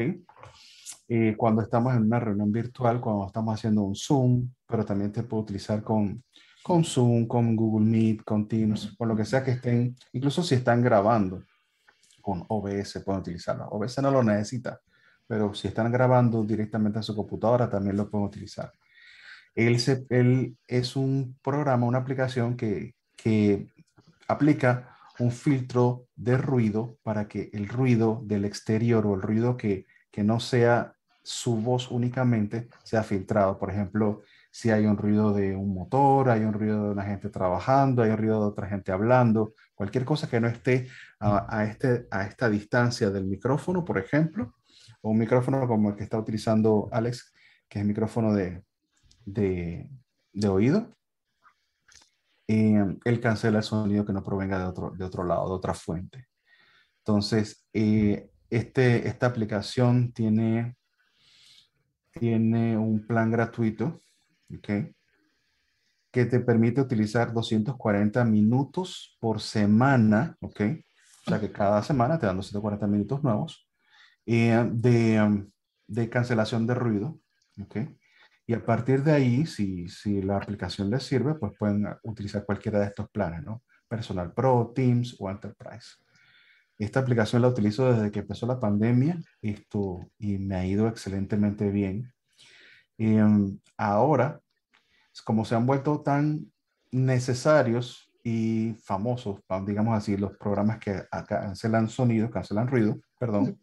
eh, cuando estamos en una reunión virtual, cuando estamos haciendo un Zoom, pero también te puedo utilizar con, con Zoom, con Google Meet, con Teams, con lo que sea que estén, incluso si están grabando con OBS pueden utilizarlo. OBS no lo necesita, pero si están grabando directamente a su computadora también lo pueden utilizar. Él, se, él es un programa, una aplicación que, que aplica un filtro de ruido para que el ruido del exterior o el ruido que que no sea su voz únicamente, sea filtrado. Por ejemplo, si hay un ruido de un motor, hay un ruido de una gente trabajando, hay un ruido de otra gente hablando, cualquier cosa que no esté a, este, a esta distancia del micrófono, por ejemplo, o un micrófono como el que está utilizando Alex, que es el micrófono de, de, oído, eh, él cancela el sonido que no provenga de otro, de otro lado, de otra fuente. Entonces, eh, este, esta aplicación tiene, tiene un plan gratuito, ¿okay? que te permite utilizar 240 minutos por semana, ¿ok? O sea que cada semana te dan 240 minutos nuevos eh, de, de, cancelación de ruido, ¿ok? Y a partir de ahí, si, si la aplicación les sirve, pues pueden utilizar cualquiera de estos planes, ¿no? Personal Pro, Teams o Enterprise. Esta aplicación la utilizo desde que empezó la pandemia esto, y me ha ido excelentemente bien. Um, ahora, como se han vuelto tan necesarios y famosos, digamos así, los programas que cancelan sonido, cancelan ruido, perdón,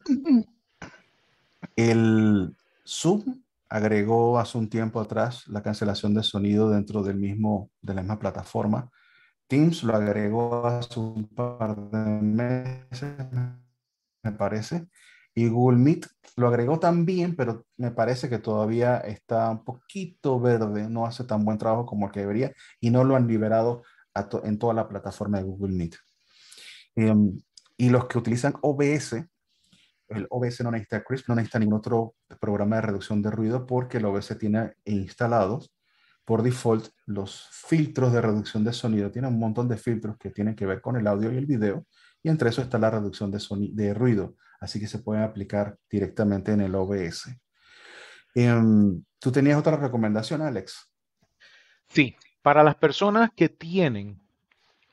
el Zoom agregó hace un tiempo atrás la cancelación de sonido dentro del mismo, de la misma plataforma. Teams lo agregó hace un par de meses, me parece. Y Google Meet lo agregó también, pero me parece que todavía está un poquito verde, no hace tan buen trabajo como el que debería y no lo han liberado en toda la plataforma de Google Meet. Em, y los que utilizan OBS, el OBS no necesita Crisp, no necesita ningún otro programa de reducción de ruido porque el OBS tiene instalados por default los filtros de reducción de sonido. Tiene un montón de filtros que tienen que ver con el audio y el video y entre eso está la reducción de, de ruido, así que se pueden aplicar directamente en el OBS. Em, ¿Tú tenías otra recomendación, Alex? Sí, para las personas que tienen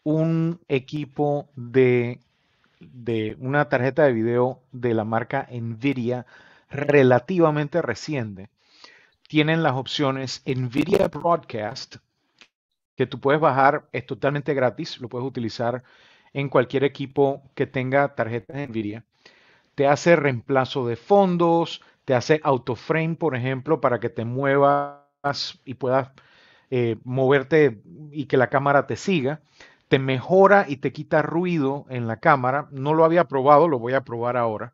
un equipo de de una tarjeta de video de la marca Nvidia relativamente reciente, tienen las opciones Nvidia Broadcast, que tú puedes bajar, es totalmente gratis, lo puedes utilizar en cualquier equipo que tenga tarjetas Nvidia. Te hace reemplazo de fondos, te hace autoframe, por ejemplo, para que te muevas y puedas eh, moverte y que la cámara te siga te mejora y te quita ruido en la cámara. No lo había probado, lo voy a probar ahora.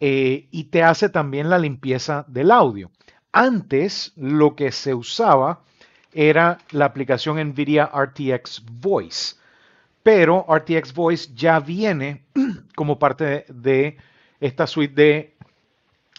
Eh, y te hace también la limpieza del audio. Antes lo que se usaba era la aplicación NVIDIA RTX Voice, pero RTX Voice ya viene como parte de esta suite de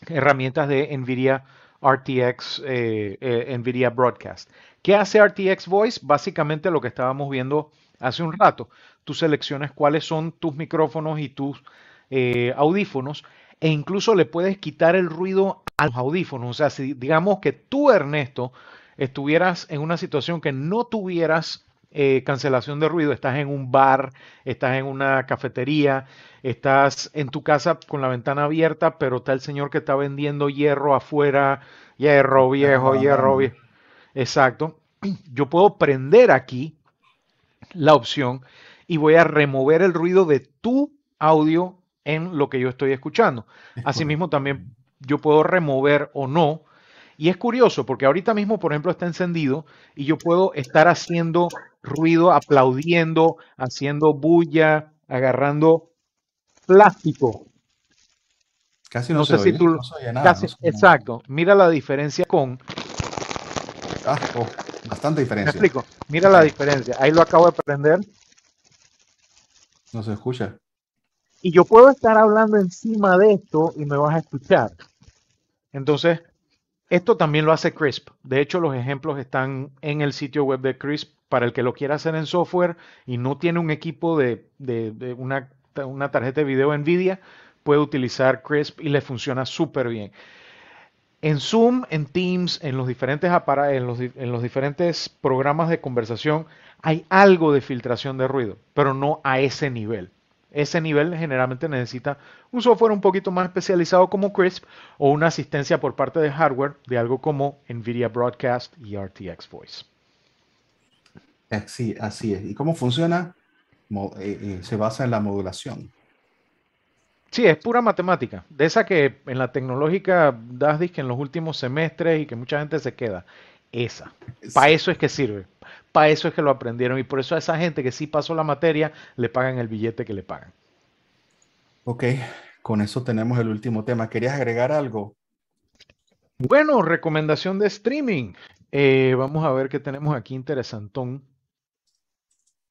herramientas de NVIDIA RTX, eh, eh, NVIDIA Broadcast. ¿Qué hace RTX Voice? Básicamente lo que estábamos viendo hace un rato. Tú seleccionas cuáles son tus micrófonos y tus eh, audífonos e incluso le puedes quitar el ruido a los audífonos. O sea, si digamos que tú, Ernesto, estuvieras en una situación que no tuvieras eh, cancelación de ruido, estás en un bar, estás en una cafetería, estás en tu casa con la ventana abierta, pero está el señor que está vendiendo hierro afuera, hierro viejo, hierro viejo. Exacto. Yo puedo prender aquí la opción y voy a remover el ruido de tu audio en lo que yo estoy escuchando. Asimismo, también yo puedo remover o no. Y es curioso porque ahorita mismo, por ejemplo, está encendido y yo puedo estar haciendo ruido, aplaudiendo, haciendo bulla, agarrando plástico. Casi no, sé si tú, exacto. Mira la diferencia con. Ah, oh, bastante diferencia. Me explico. Mira la diferencia. Ahí lo acabo de prender. No se escucha. Y yo puedo estar hablando encima de esto y me vas a escuchar. Entonces, esto también lo hace Crisp. De hecho, los ejemplos están en el sitio web de Crisp para el que lo quiera hacer en software y no tiene un equipo de, una, tarjeta de video NVIDIA, puede utilizar Crisp y le funciona súper bien. En Zoom, en Teams, en los diferentes en los, en los diferentes programas de conversación, hay algo de filtración de ruido, pero no a ese nivel. Ese nivel generalmente necesita un software un poquito más especializado como Crisp o una asistencia por parte de hardware de algo como NVIDIA Broadcast y RTX Voice. Sí, así es. ¿Y cómo funciona? Eh, eh, se basa en la modulación. Sí, es pura matemática. De esa que en la tecnológica das que en los últimos semestres y que mucha gente se queda. Esa. Para eso es que sirve. Para eso es que lo aprendieron. Y por eso a esa gente que sí pasó la materia, le pagan el billete que le pagan. Ok, con eso tenemos el último tema. ¿Querías agregar algo? Bueno, recomendación de streaming. Eh, vamos a ver qué tenemos aquí interesantón.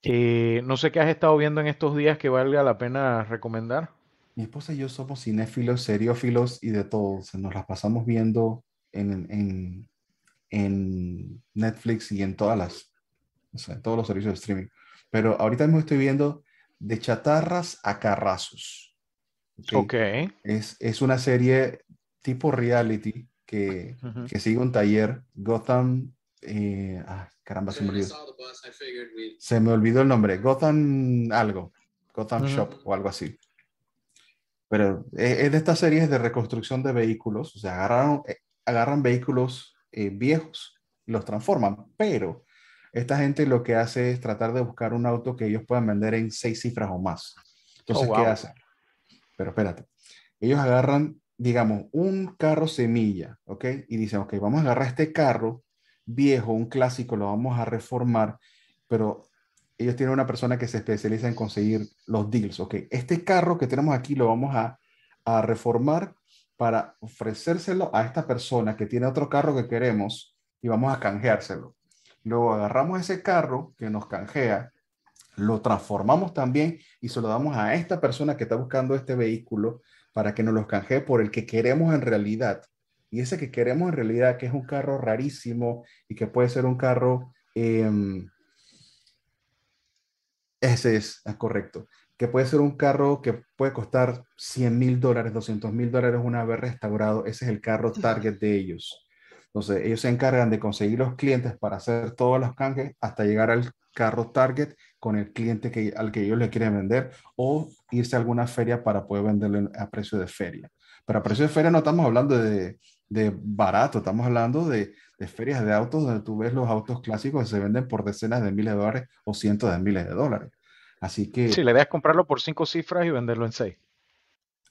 Eh, no sé qué has estado viendo en estos días que valga la pena recomendar. Mi esposa y yo somos cinéfilos, seriófilos y de todo. nos las pasamos viendo en, en, Netflix y en todas las, o sea, en todos los servicios de streaming. Pero ahorita mismo estoy viendo De chatarras a carrazos. Ok. Es, es una serie tipo reality que, que sigue un taller, Gotham, eh, ah, caramba, se me olvidó. Se me olvidó el nombre, Gotham algo, Gotham Shop o algo así. Pero es, de estas series de reconstrucción de vehículos, o sea, agarran, eh, agarran vehículos eh, viejos los transforman, pero esta gente lo que hace es tratar de buscar un auto que ellos puedan vender en seis cifras o más. Entonces, oh, ¿qué hacen? Pero espérate, ellos agarran, digamos, un carro semilla, ¿ok? Y dicen, ok, vamos a agarrar este carro viejo, un clásico, lo vamos a reformar, pero ellos tienen una persona que se especializa en conseguir los deals, ¿ok? Este carro que tenemos aquí lo vamos a, a reformar para ofrecérselo a esta persona que tiene otro carro que queremos y vamos a canjeárselo. Luego agarramos ese carro que nos canjea, lo transformamos también y se lo damos a esta persona que está buscando este vehículo para que nos lo canjee por el que queremos en realidad. Y ese que queremos en realidad, que es un carro rarísimo y que puede ser un carro, em, ese es, es correcto, que puede ser un carro que puede costar 100 mil dólares, 200 mil dólares una vez restaurado, ese es el carro target de ellos. Entonces, ellos se encargan de conseguir los clientes para hacer todos los canjes hasta llegar al carro target con el cliente que, al que ellos le quieren vender o irse a alguna feria para poder venderle a precio de feria. Pero a precio de feria no estamos hablando de, de barato, estamos hablando de, de, ferias de autos donde tú ves los autos clásicos que se venden por decenas de miles de dólares o cientos de miles de dólares. Así que... Sí, la idea es comprarlo por cinco cifras y venderlo en seis.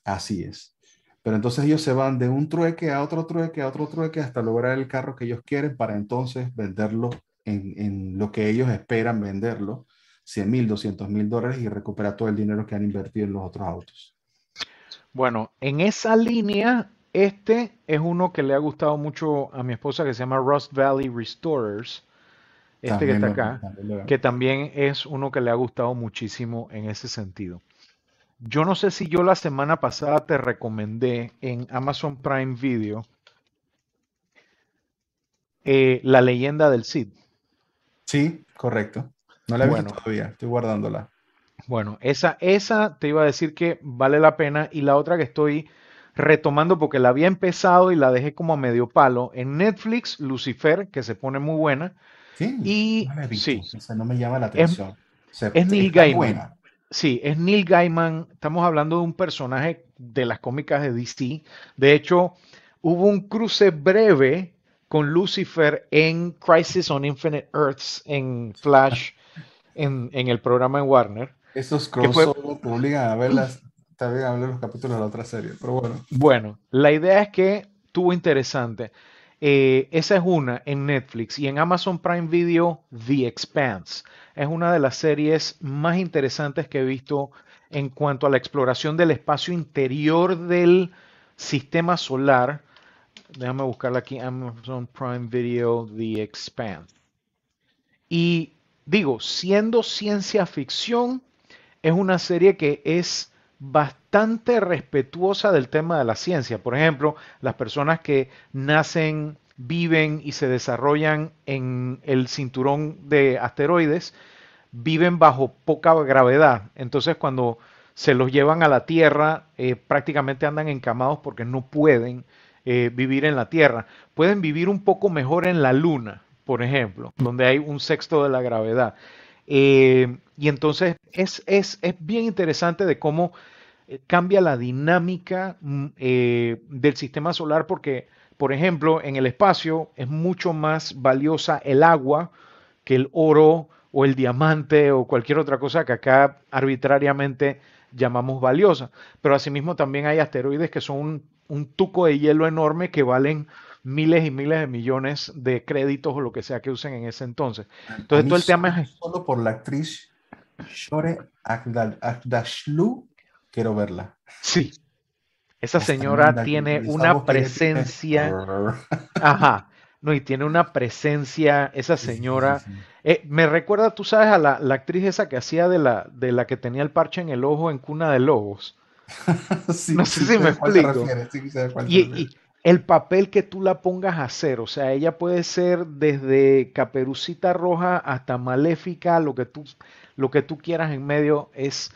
Así es. Pero entonces ellos se van de un trueque a otro trueque a otro trueque hasta lograr el carro que ellos quieren para entonces venderlo en, en lo que ellos esperan venderlo 100 mil, 200 mil dólares y recupera todo el dinero que han invertido en los otros autos. Bueno, en esa línea, este es uno que le ha gustado mucho a mi esposa que se llama Rust Valley Restorers. Este que está acá, que también es uno que le ha gustado muchísimo en ese sentido. Yo no sé si yo la semana pasada te recomendé en Amazon Prime Video eh, La leyenda del Cid. Sí, correcto. No la he visto todavía, estoy guardándola. Bueno, esa, esa te iba a decir que vale la pena y la otra que estoy retomando porque la había empezado y la dejé como a medio palo en Netflix, Lucifer, que se pone muy buena. Sí, y no sí, no me llama la atención. Es, Neil Gaiman. Sí, es Neil Gaiman. Estamos hablando de un personaje de las cómicas de DC. De hecho, hubo un cruce breve con Lucifer en Crisis on Infinite Earths en Flash en, el programa en Warner. Esos crossovers te obligan a verlas, también a ver los capítulos de la otra serie, pero bueno. Bueno, la idea es que tuvo interesante. Eh, esa es una en Netflix y en Amazon Prime Video, The Expanse. Es una de las series más interesantes que he visto en cuanto a la exploración del espacio interior del sistema solar. Déjame buscarla aquí, Amazon Prime Video, The Expanse. Y digo, siendo ciencia ficción, es una serie que es bastante respetuosa del tema de la ciencia. Por ejemplo, las personas que nacen, viven y se desarrollan en el cinturón de asteroides, viven bajo poca gravedad. Entonces, cuando se los llevan a la Tierra, eh, prácticamente andan encamados porque no pueden eh, vivir en la Tierra. Pueden vivir un poco mejor en la Luna, por ejemplo, donde hay un sexto de la gravedad. Eh, y entonces es, es, bien interesante de cómo eh, cambia la dinámica mm, eh, del sistema solar porque, por ejemplo, en el espacio es mucho más valiosa el agua que el oro o el diamante o cualquier otra cosa que acá arbitrariamente llamamos valiosa. Pero asimismo también hay asteroides que son un, un tuco de hielo enorme que valen miles y miles de millones de créditos o lo que sea que usen en ese entonces. Entonces, todo el tema es... Solo por la actriz Shore Agdashlu, quiero verla. Sí. Esa señora tiene una presencia... Ajá. No, y tiene una presencia, esa señora. Eh, me recuerda, tú sabes, a la, actriz esa que hacía de la, de la que tenía el parche en el ojo en Cuna de Lobos. no sé si me explico. y, el papel que tú la pongas a hacer, o sea, ella puede ser desde Caperucita Roja hasta Maléfica, lo que tú, lo que tú quieras en medio, es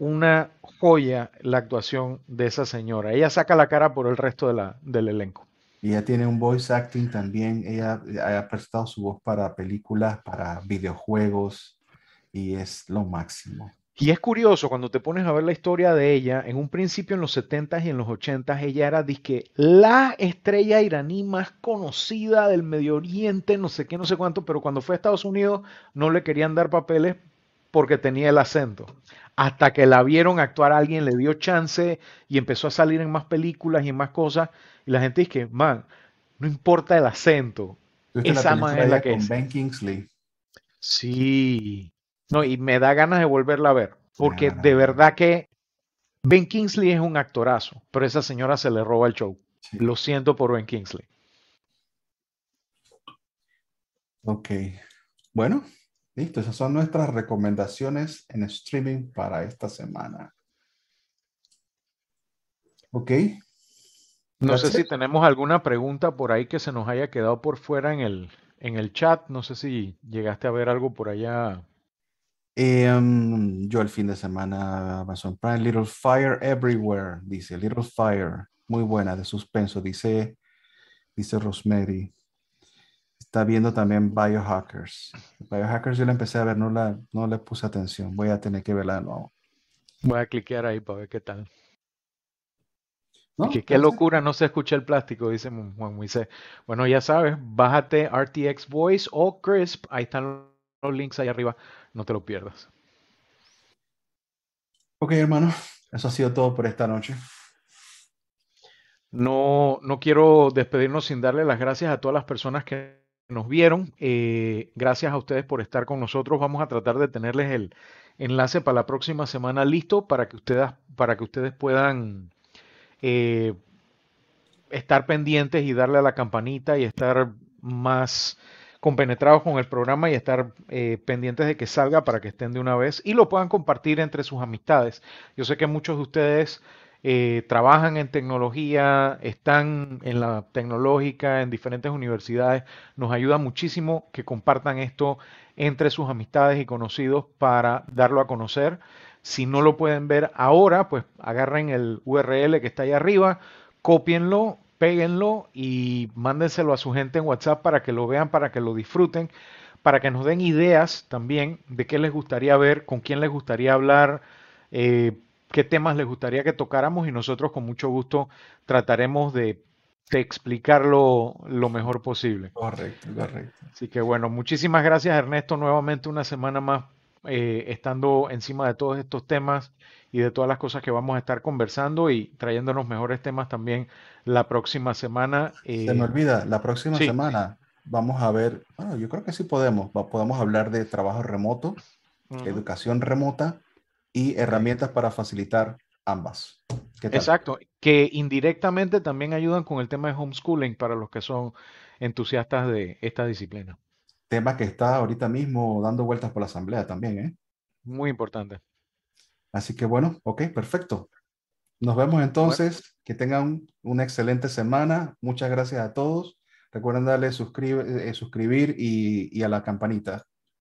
una joya la actuación de esa señora. Ella saca la cara por el resto de la, del elenco. Y ella tiene un voice acting también. Ella ha prestado su voz para películas, para videojuegos y es lo máximo. Y es curioso cuando te pones a ver la historia de ella, en un principio en los 70s y en los 80s ella era disque la estrella iraní más conocida del Medio Oriente, no sé qué, no sé cuánto, pero cuando fue a Estados Unidos no le querían dar papeles porque tenía el acento. Hasta que la vieron actuar alguien, le dio chance y empezó a salir en más películas y en más cosas. Y la gente dice que, man, no importa el acento. Esa man es la que con Ben Kingsley. Sí. No, y me da ganas de volverla a ver. Porque de verdad que Ben Kingsley es un actorazo, pero esa señora se le roba el show. Lo siento por Ben Kingsley. Ok. Bueno, Listo, esas son nuestras recomendaciones en streaming para esta semana. Ok. No sé si tenemos alguna pregunta por ahí que se nos haya quedado por fuera en el, en el chat. No sé si llegaste a ver algo por allá. Em, yo el fin de semana Amazon Prime, Little Fire Everywhere, dice Little Fire, muy buena de suspenso, dice, dice Rosemary. Está viendo también Biohackers. Biohackers yo la empecé a ver, no, la, no le puse atención. Voy a tener que verla de nuevo. Voy a cliquear ahí para ver qué tal. qué locura, no se escucha el plástico, dice Juan Moisés. Bueno, ya sabes, bájate RTX Voice o Crisp. Ahí están los links ahí arriba. No te lo pierdas. Ok, hermano. Eso ha sido todo por esta noche. No, no quiero despedirnos sin darle las gracias a todas las personas que nos vieron. Eh, gracias a ustedes por estar con nosotros. Vamos a tratar de tenerles el enlace para la próxima semana listo para que ustedes, para que ustedes puedan eh, estar pendientes y darle a la campanita y estar más compenetrados con el programa y estar eh, pendientes de que salga para que estén de una vez y lo puedan compartir entre sus amistades. Yo sé que muchos de ustedes eh, trabajan en tecnología, están en la tecnológica, en diferentes universidades. Nos ayuda muchísimo que compartan esto entre sus amistades y conocidos para darlo a conocer. Si no lo pueden ver ahora, pues agarren el URL que está ahí arriba, copienlo, péguenlo y mándenselo a su gente en WhatsApp para que lo vean, para que lo disfruten, para que nos den ideas también de qué les gustaría ver, con quién les gustaría hablar. Eh, qué temas les gustaría que tocáramos y nosotros con mucho gusto trataremos de, explicarlo lo mejor posible. Correcto, correcto. Así que bueno, muchísimas gracias Ernesto, nuevamente una semana más eh, estando encima de todos estos temas y de todas las cosas que vamos a estar conversando y trayéndonos mejores temas también la próxima semana. Eh, Se me olvida, la próxima semana vamos a ver, yo creo que sí podemos, podemos hablar de trabajo remoto, educación remota y herramientas para facilitar ambas. Exacto, que indirectamente también ayudan con el tema de homeschooling para los que son entusiastas de esta disciplina. Tema que está ahorita mismo dando vueltas por la asamblea también, ¿eh? Muy importante. Así que bueno, ok, perfecto. Nos vemos entonces. Que tengan una excelente semana. Muchas gracias a todos. Recuerden darle suscribir, eh, suscribir y, y a la campanita.